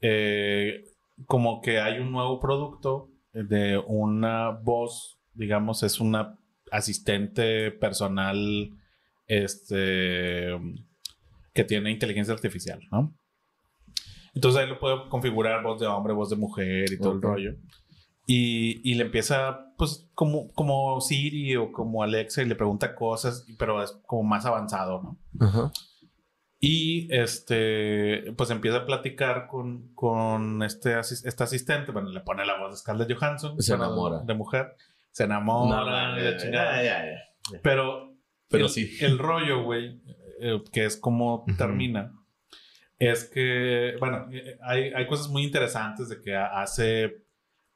eh, como que hay un nuevo producto de una voz, digamos, es una asistente personal este, que tiene inteligencia artificial, ¿no? Entonces ahí lo puedo configurar voz de hombre, voz de mujer y todo Ok. el rollo. Y, y le empieza, pues, como, como Siri o como Alexa y le pregunta cosas, pero es como más avanzado, ¿no? Ajá. Y este, pues empieza a platicar con, con este, asis- este asistente. Bueno, le pone la voz de Scarlett Johansson. Se enamora. De mujer. Se enamora. y la chingada. ya, ya. Pero, Pero el, sí. el rollo, güey, eh, que es como Ujú. termina, es que, bueno, eh, hay, hay cosas muy interesantes de que ha- hace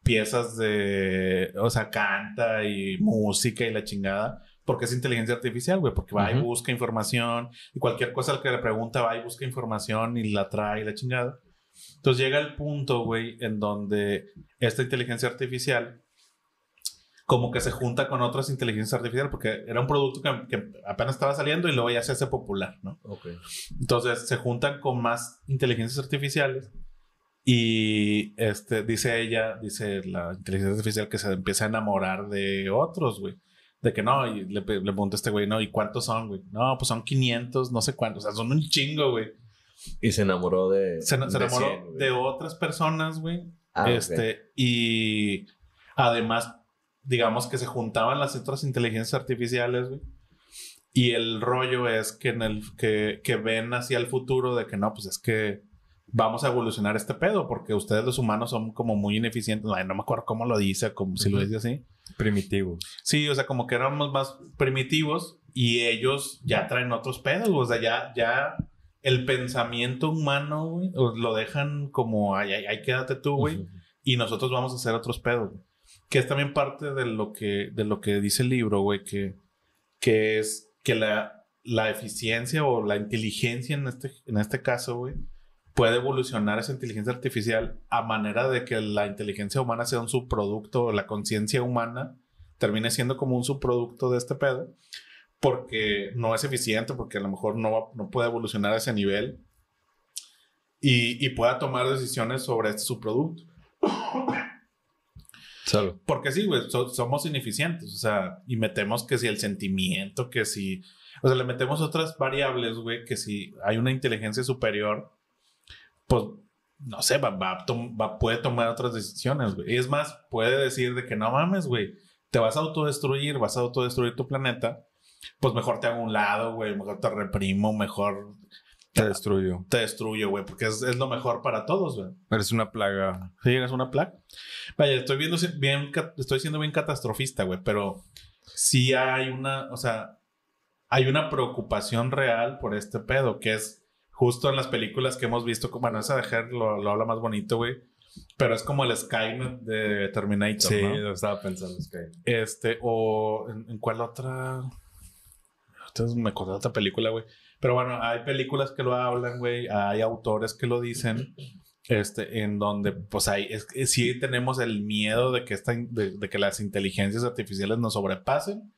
piezas de, o sea, canta y música y la chingada, porque es inteligencia artificial, güey, porque va y Ujú. busca información y cualquier cosa al que le pregunta va y busca información y la trae y la chingada. Entonces llega el punto, güey, en donde esta inteligencia artificial como que se junta con otras inteligencias artificiales, porque era un producto que, que apenas estaba saliendo y luego ya se hace popular, ¿no? Entonces se juntan con más inteligencias artificiales y este, dice ella, dice la inteligencia artificial que se empieza a enamorar de otros, güey. De que no, y le, le pregunta a este güey, no, ¿y cuántos son, güey? No, pues son 500, no sé cuántos, o sea, son un chingo, güey. Y se enamoró de. Se, se de enamoró 100, güey. de otras personas, güey. Ah, este, y además, digamos que se juntaban las otras inteligencias artificiales, güey. Y el rollo es que en el que, que ven hacia el futuro de que no, pues es que vamos a evolucionar este pedo, porque ustedes los humanos son como muy ineficientes. Ay, no me acuerdo cómo lo dice, como si lo dice así. Primitivo. Sí, o sea, como que éramos más primitivos y ellos ya traen otros pedos, o sea, ya, ya el pensamiento humano, güey, lo dejan como, ay, ay, ay, quédate tú, güey, y nosotros vamos a hacer otros pedos, güey. Que es también parte de lo que, de lo que dice el libro, güey, que, que es que la, la eficiencia o la inteligencia en este, en este caso, güey, puede evolucionar esa inteligencia artificial a manera de que la inteligencia humana sea un subproducto, o la conciencia humana termine siendo como un subproducto de este pedo, porque no es eficiente, porque a lo mejor no, no puede evolucionar a ese nivel y, y pueda tomar decisiones sobre este subproducto. Salud. Porque sí, güey, so- somos ineficientes, o sea, y metemos que si el sentimiento, que si, o sea, le metemos otras variables, güey, que si hay una inteligencia superior, pues, no sé, va, va, puede tomar otras decisiones, güey. Y es más, puede decir de que no mames, güey, te vas a autodestruir, vas a autodestruir tu planeta, pues mejor te hago a un lado, güey, mejor te reprimo, mejor Te destruyo. te destruyo, güey, porque es, es lo mejor para todos, güey. Eres una plaga. Sí, eres una plaga. Vaya, estoy viendo bien, estoy siendo bien catastrofista, güey, pero sí hay una, o sea, hay una preocupación real por este pedo, que es justo en las películas que hemos visto, bueno, esa de Her lo, lo habla más bonito, güey, pero es como el Skynet de Terminator, Sí, ¿no? lo estaba pensando. Es que... Este, o ¿en, en cuál otra? Entonces me acordé de otra película, güey. Pero bueno, hay películas que lo hablan, güey. Hay autores que lo dicen. Este, en donde, pues hay, es, que sí tenemos el miedo de que, esta, de, de que las inteligencias artificiales nos sobrepasen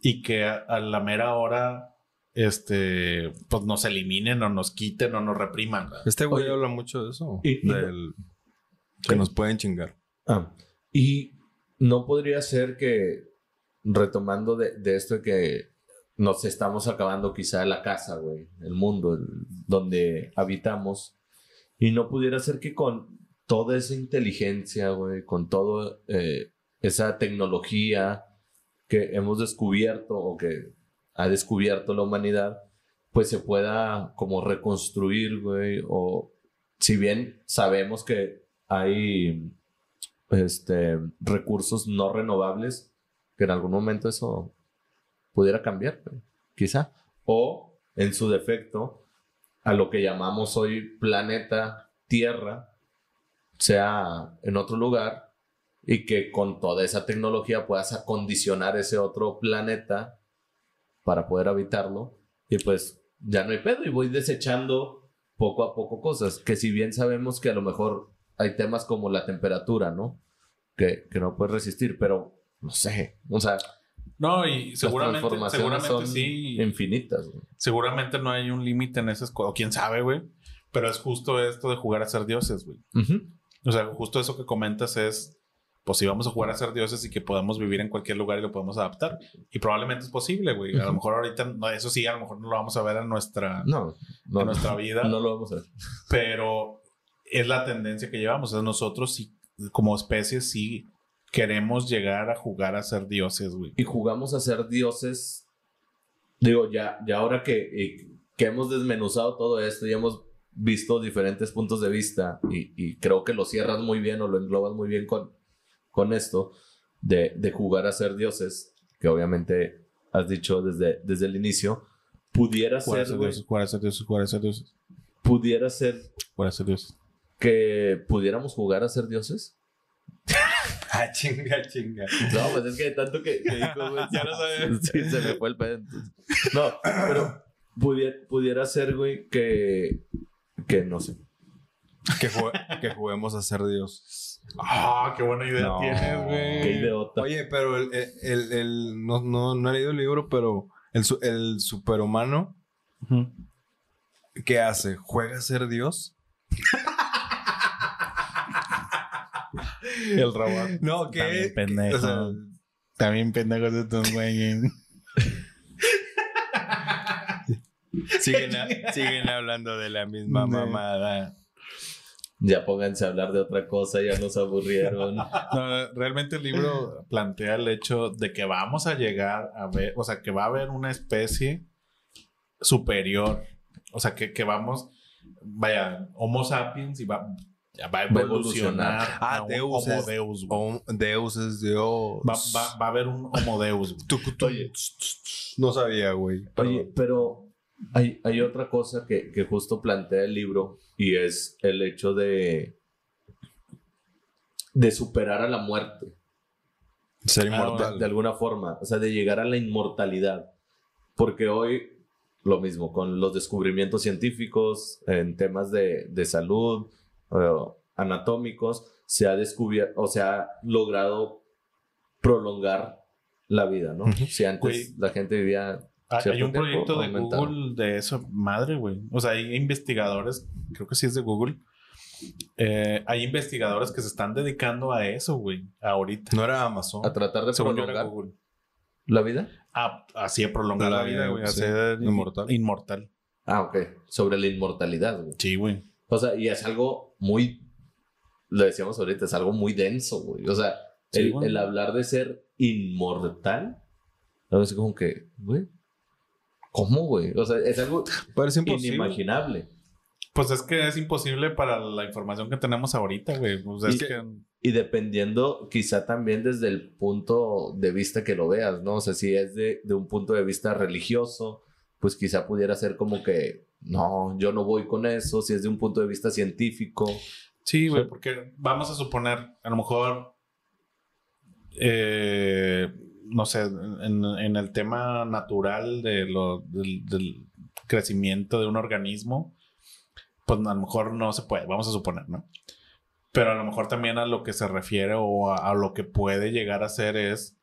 y que a, a la mera hora, este, pues nos eliminen o nos quiten o nos repriman. ¿verdad? Este güey Oye. habla mucho de eso. Y-. Que nos pueden chingar. Ah, y no podría ser que, retomando de, de esto que nos estamos acabando quizá la casa, güey, el mundo el- donde habitamos, y no pudiera ser que con toda esa inteligencia, güey, con toda eh, esa tecnología que hemos descubierto o que ha descubierto la humanidad, pues se pueda como reconstruir, güey, o si bien sabemos que hay este, recursos no renovables, que en algún momento eso pudiera cambiar, quizá. O, en su defecto, a lo que llamamos hoy planeta Tierra, sea en otro lugar y que con toda esa tecnología puedas acondicionar ese otro planeta para poder habitarlo y pues ya no hay pedo y voy desechando poco a poco cosas que si bien sabemos que a lo mejor hay temas como la temperatura, ¿no? Que, que no puedes resistir, pero no sé, o sea, No, y seguramente, las transformaciones seguramente son sí. infinitas. güey. Seguramente no hay un límite en esas cosas. Quién sabe, güey. Pero es justo esto de jugar a ser dioses, güey. O sea, justo eso que comentas es, pues si vamos a jugar a ser dioses y que podamos vivir en cualquier lugar y lo podemos adaptar. Y probablemente es posible, güey. A lo Ujú. mejor ahorita, no, eso sí, a lo mejor no lo vamos a ver en nuestra, No, no, en nuestra vida, no lo vamos a ver. pero es la tendencia que llevamos. O sea, nosotros sí, como especie, sí queremos llegar a jugar a ser dioses, güey. y jugamos a ser dioses. Digo, ya, ya ahora que, eh, que hemos desmenuzado todo esto y hemos visto diferentes puntos de vista y, y creo que lo cierras muy bien o lo englobas muy bien con, con esto de, de jugar a ser dioses, que obviamente has dicho desde, desde el inicio, pudiera ser, ser dioses, jugar a ser dioses, jugar a ser dioses, pudiera ser jugar a ser dioses. que pudiéramos jugar a ser dioses. Ah, chinga, chinga. No, pues es que de tanto que, que dijo, güey, Ya lo sabía. Sí, se me fue el pedo. entonces. No, pero pudiera, pudiera ser, güey, que. Que no sé. Que, jue- que juguemos a ser Dios. Ah, qué buena idea No. tienes, güey. Qué idiota. Oye, pero el, el, el- no, no, no he leído el libro, pero el, el superhumano, Ujú. ¿qué hace? ¿Juega a ser Dios? El robot. No, ¿qué? pendejo. O sea, También pendejos estos güeyes. siguen, a- siguen hablando de la misma mamada. Ya pónganse a hablar de otra cosa, ya nos aburrieron. No, realmente el libro plantea el hecho de que vamos a llegar a ver, o sea, que va a haber una especie superior. O sea, que, que vamos, vaya, Homo sapiens y va, ya va a Va a evolucionar. evolucionar. Ah, a un Deus Homo es- Deus. O Deus es Dios. Va, va- va a haber un Homo Deus. tu- No sabía, güey. Oye, pero hay, hay otra cosa que, que justo plantea el libro y es el hecho de. de superar a la muerte. Ser Ah, inmortal. de alguna forma, o sea, de llegar a la inmortalidad. Porque hoy lo mismo, con los descubrimientos científicos en temas de, de salud, eh, anatómicos, se ha descubierto, o se ha logrado prolongar la vida, ¿no? Si antes la gente vivía... Hay, un proyecto de aumentado. Google de eso, madre, güey. O sea, hay investigadores, creo que sí es de Google. eh, hay investigadores que se están dedicando a eso, güey, ahorita. No era Amazon. A tratar de Según prolongar Google. la vida. Ah, así de prolongar la, La vida, güey. a sí. ser Inmortal. Inmortal. Ah, ok. Sobre la inmortalidad, güey. Sí, güey. O sea, y es algo muy, lo decíamos ahorita, es algo muy denso, güey. O sea, Sí, el, el hablar de ser inmortal, a veces como que, güey, ¿cómo, güey? O sea, es algo Parece imposible. inimaginable. Pues es que es imposible para la información que tenemos ahorita, güey. O sea, Y es que- que... Y dependiendo, quizá también desde el punto de vista que lo veas, ¿no? O sea, si es de, de un punto de vista religioso, pues quizá pudiera ser como que, no, yo no voy con eso. Si es de un punto de vista científico, Sí, güey, porque vamos a suponer, a lo mejor, eh, no sé, en, en el tema natural de lo, del, del crecimiento de un organismo, pues a lo mejor no se puede, vamos a suponer, ¿no? Pero a lo mejor también a lo que se refiere o a, a lo que puede llegar a ser es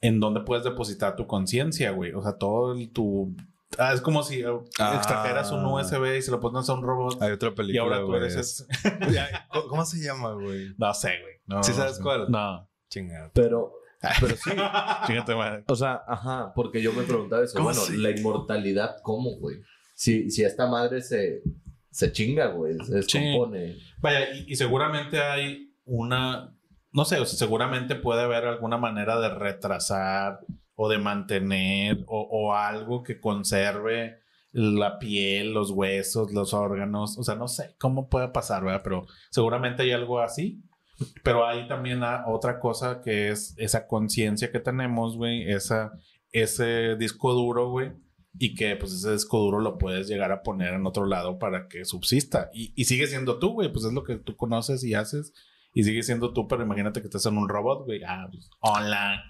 en dónde puedes depositar tu conciencia, güey. O sea, todo el, tu... Ah, es como si Ah. extrajeras un USB y se lo pones a un robot. Hay otra y película, ahora tú eres... ese- ¿Cómo- ¿Cómo se llama, güey? No sé, güey. No, ¿Sí sabes cuál? No. Chingada. pero, pero sí. Madre. O sea, ajá, porque yo me preguntaba eso. ¿Cómo Bueno, la inmortalidad, ¿cómo, güey? Si, si esta madre se, se chinga, güey, se descompone. Vaya, y, y seguramente hay una. No sé, o sea, seguramente puede haber alguna manera de retrasar o de mantener o, o algo que conserve la piel, los huesos, los órganos. O sea, no sé cómo puede pasar, ¿verdad? Pero seguramente hay algo así. Pero hay también ah, otra cosa que es esa conciencia que tenemos, güey, esa, ese disco duro, güey, y que pues ese disco duro lo puedes llegar a poner en otro lado para que subsista. Y, y sigue siendo tú, güey, pues es lo que tú conoces y haces. Y sigue siendo tú, pero imagínate que estás en un robot, güey. Ah, pues, hola.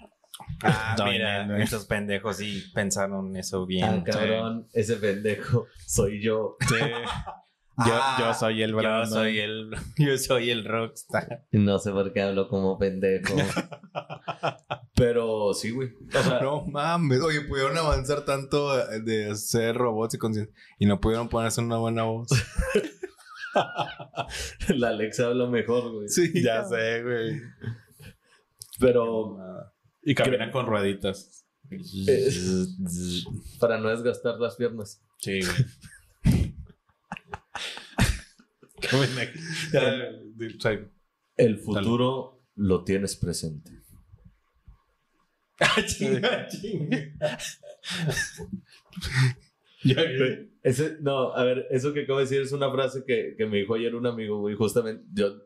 Ah, Doña, mira, güey. estos pendejos sí pensaron eso bien. Ah, cabrón, ese pendejo soy yo. Sí. Yo, Ah, yo soy el Yo Brandon. soy el, yo soy el rockstar. No sé por qué hablo como pendejo. Pero sí, güey. O sea, No mames. Oye, pudieron avanzar tanto de hacer robots y conciencia y no pudieron ponerse una buena voz. la Alexa habla mejor, güey. Sí, Ya sé, güey. Pero Y caminan con rueditas. para no desgastar las piernas. Sí, güey. Ya, di- sí. El futuro lo tienes presente. Ah, chinga, chinga. Ese, no, a ver, eso que acabo de decir es una frase que, que me dijo ayer un amigo, güey. Justamente, yo,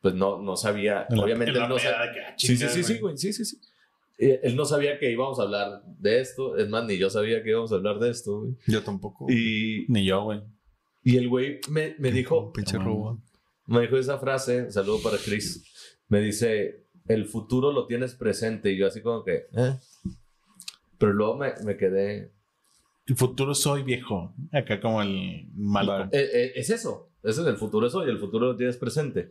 pues no, no sabía. La- obviamente él no sabía. que, ah, Sí, sí, sí, sí, güey. Sí, sí, sí. Eh, Él no sabía que íbamos a hablar de esto. Es más, ni yo sabía que íbamos a hablar de esto, güey. Yo tampoco. Y, Ni yo, güey. Y el güey me, me dijo, Pinche robot. me dijo esa frase, saludo para Chris. Me dice, el futuro lo tienes presente. Y yo así como que, ¿eh? Pero luego me, me quedé, El futuro soy viejo. Acá como el Malcolm. Eh, eh, es eso. Ese es el futuro es hoy, el futuro lo tienes presente.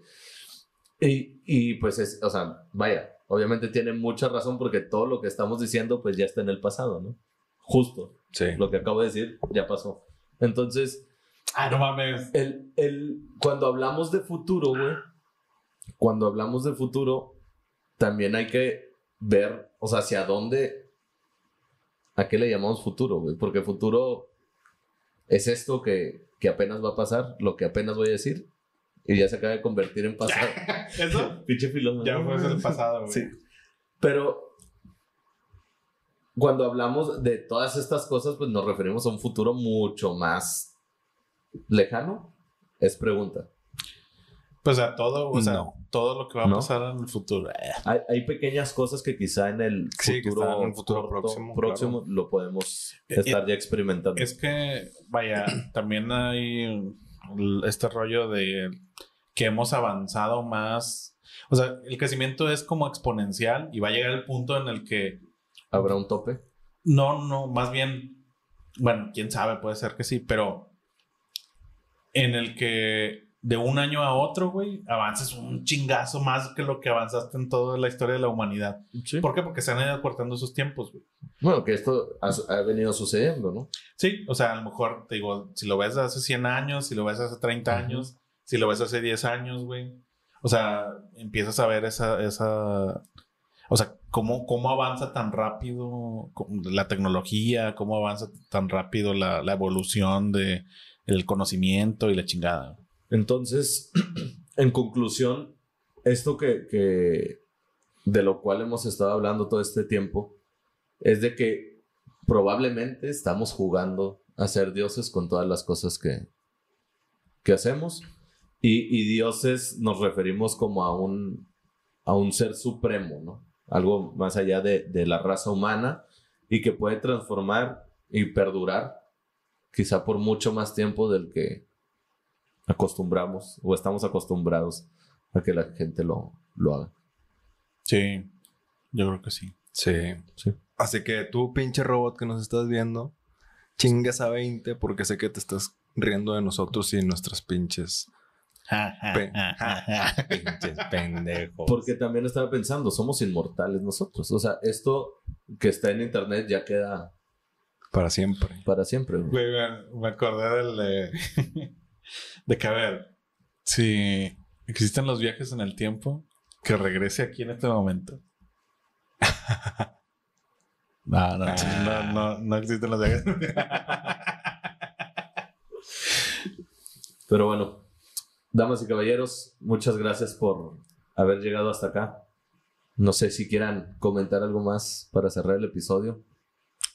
Y, y pues es, o sea, vaya, obviamente tiene mucha razón porque todo lo que estamos diciendo pues ya está en el pasado, ¿no? Justo, Sí. lo que acabo de decir ya pasó. Entonces, Ah, no mames. el, el, cuando hablamos de futuro, güey, cuando hablamos de futuro, también hay que ver, o sea, hacia dónde, a qué le llamamos futuro, güey, porque futuro es esto que, que apenas va a pasar, lo que apenas voy a decir, y ya se acaba de convertir en pasado. Eso Pinche filósofo. ya fue el pasado, güey. Sí. Pero cuando hablamos de todas estas cosas, pues nos referimos a un futuro mucho más lejano. Es pregunta. Pues a todo, o sea, todo lo que va a ¿No? pasar en el futuro. Eh, Hay, hay pequeñas cosas que quizá en el Sí, futuro, en futuro corto, próximo, próximo lo podemos Eh, estar ya experimentando. Es que, vaya, también hay este rollo de que hemos avanzado más. O sea, el crecimiento es como exponencial y va a llegar el punto en el que ¿Habrá un tope? No, no, más bien, bueno, quién sabe, puede ser que sí, pero en el que de un año a otro, güey, avances un chingazo más que lo que avanzaste en toda la historia de la humanidad. Sí. ¿Por qué? Porque se han ido acortando esos tiempos, güey. Bueno, que esto ha, ha venido sucediendo, ¿no? Sí, o sea, a lo mejor, te digo, si lo ves hace 100 años, si lo ves hace 30 Ujú. años, si lo ves hace 10 años, güey. O sea, empiezas a ver esa, esa, o sea, cómo, cómo avanza tan rápido la tecnología, cómo avanza tan rápido la, la evolución de el conocimiento y la chingada. Entonces, en conclusión, esto que, que de lo cual hemos estado hablando todo este tiempo es de que probablemente estamos jugando a ser dioses con todas las cosas que, que hacemos. Y, dioses nos referimos como a un, a un ser supremo, ¿no? Algo más allá de, de la raza humana y que puede transformar y perdurar quizá por mucho más tiempo del que acostumbramos o estamos acostumbrados a que la gente lo, lo haga. Sí, yo creo que sí. Sí. Sí. Así que tú, pinche robot que nos estás viendo, chingas a 20 porque sé que te estás riendo de nosotros y de nuestras pinches. Pe- Pinches pendejos. Porque también estaba pensando, somos inmortales nosotros. O sea, esto que está en internet ya queda Para siempre. para siempre. güey. Güey, me, me acordé del de, de que, a ver, si existen los viajes en el tiempo, que regrese aquí en este momento. No, no, no, no, no existen los viajes. Pero bueno, damas y caballeros, muchas gracias por haber llegado hasta acá. No sé si quieran comentar algo más para cerrar el episodio.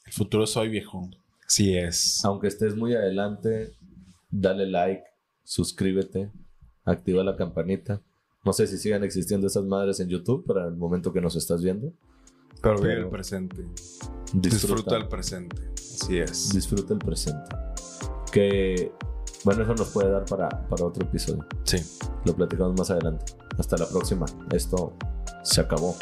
El futuro soy viejo. Sí es. Aunque estés muy adelante, dale like, suscríbete, activa la campanita. No sé si sigan existiendo esas madres en YouTube para el momento que nos estás viendo. Pero vive el presente. Disfruta, Disfruta el presente. Así es. disfruta el presente. Que, bueno, eso nos puede dar para, para otro episodio. Sí. Lo platicamos más adelante. Hasta la próxima. Esto se acabó.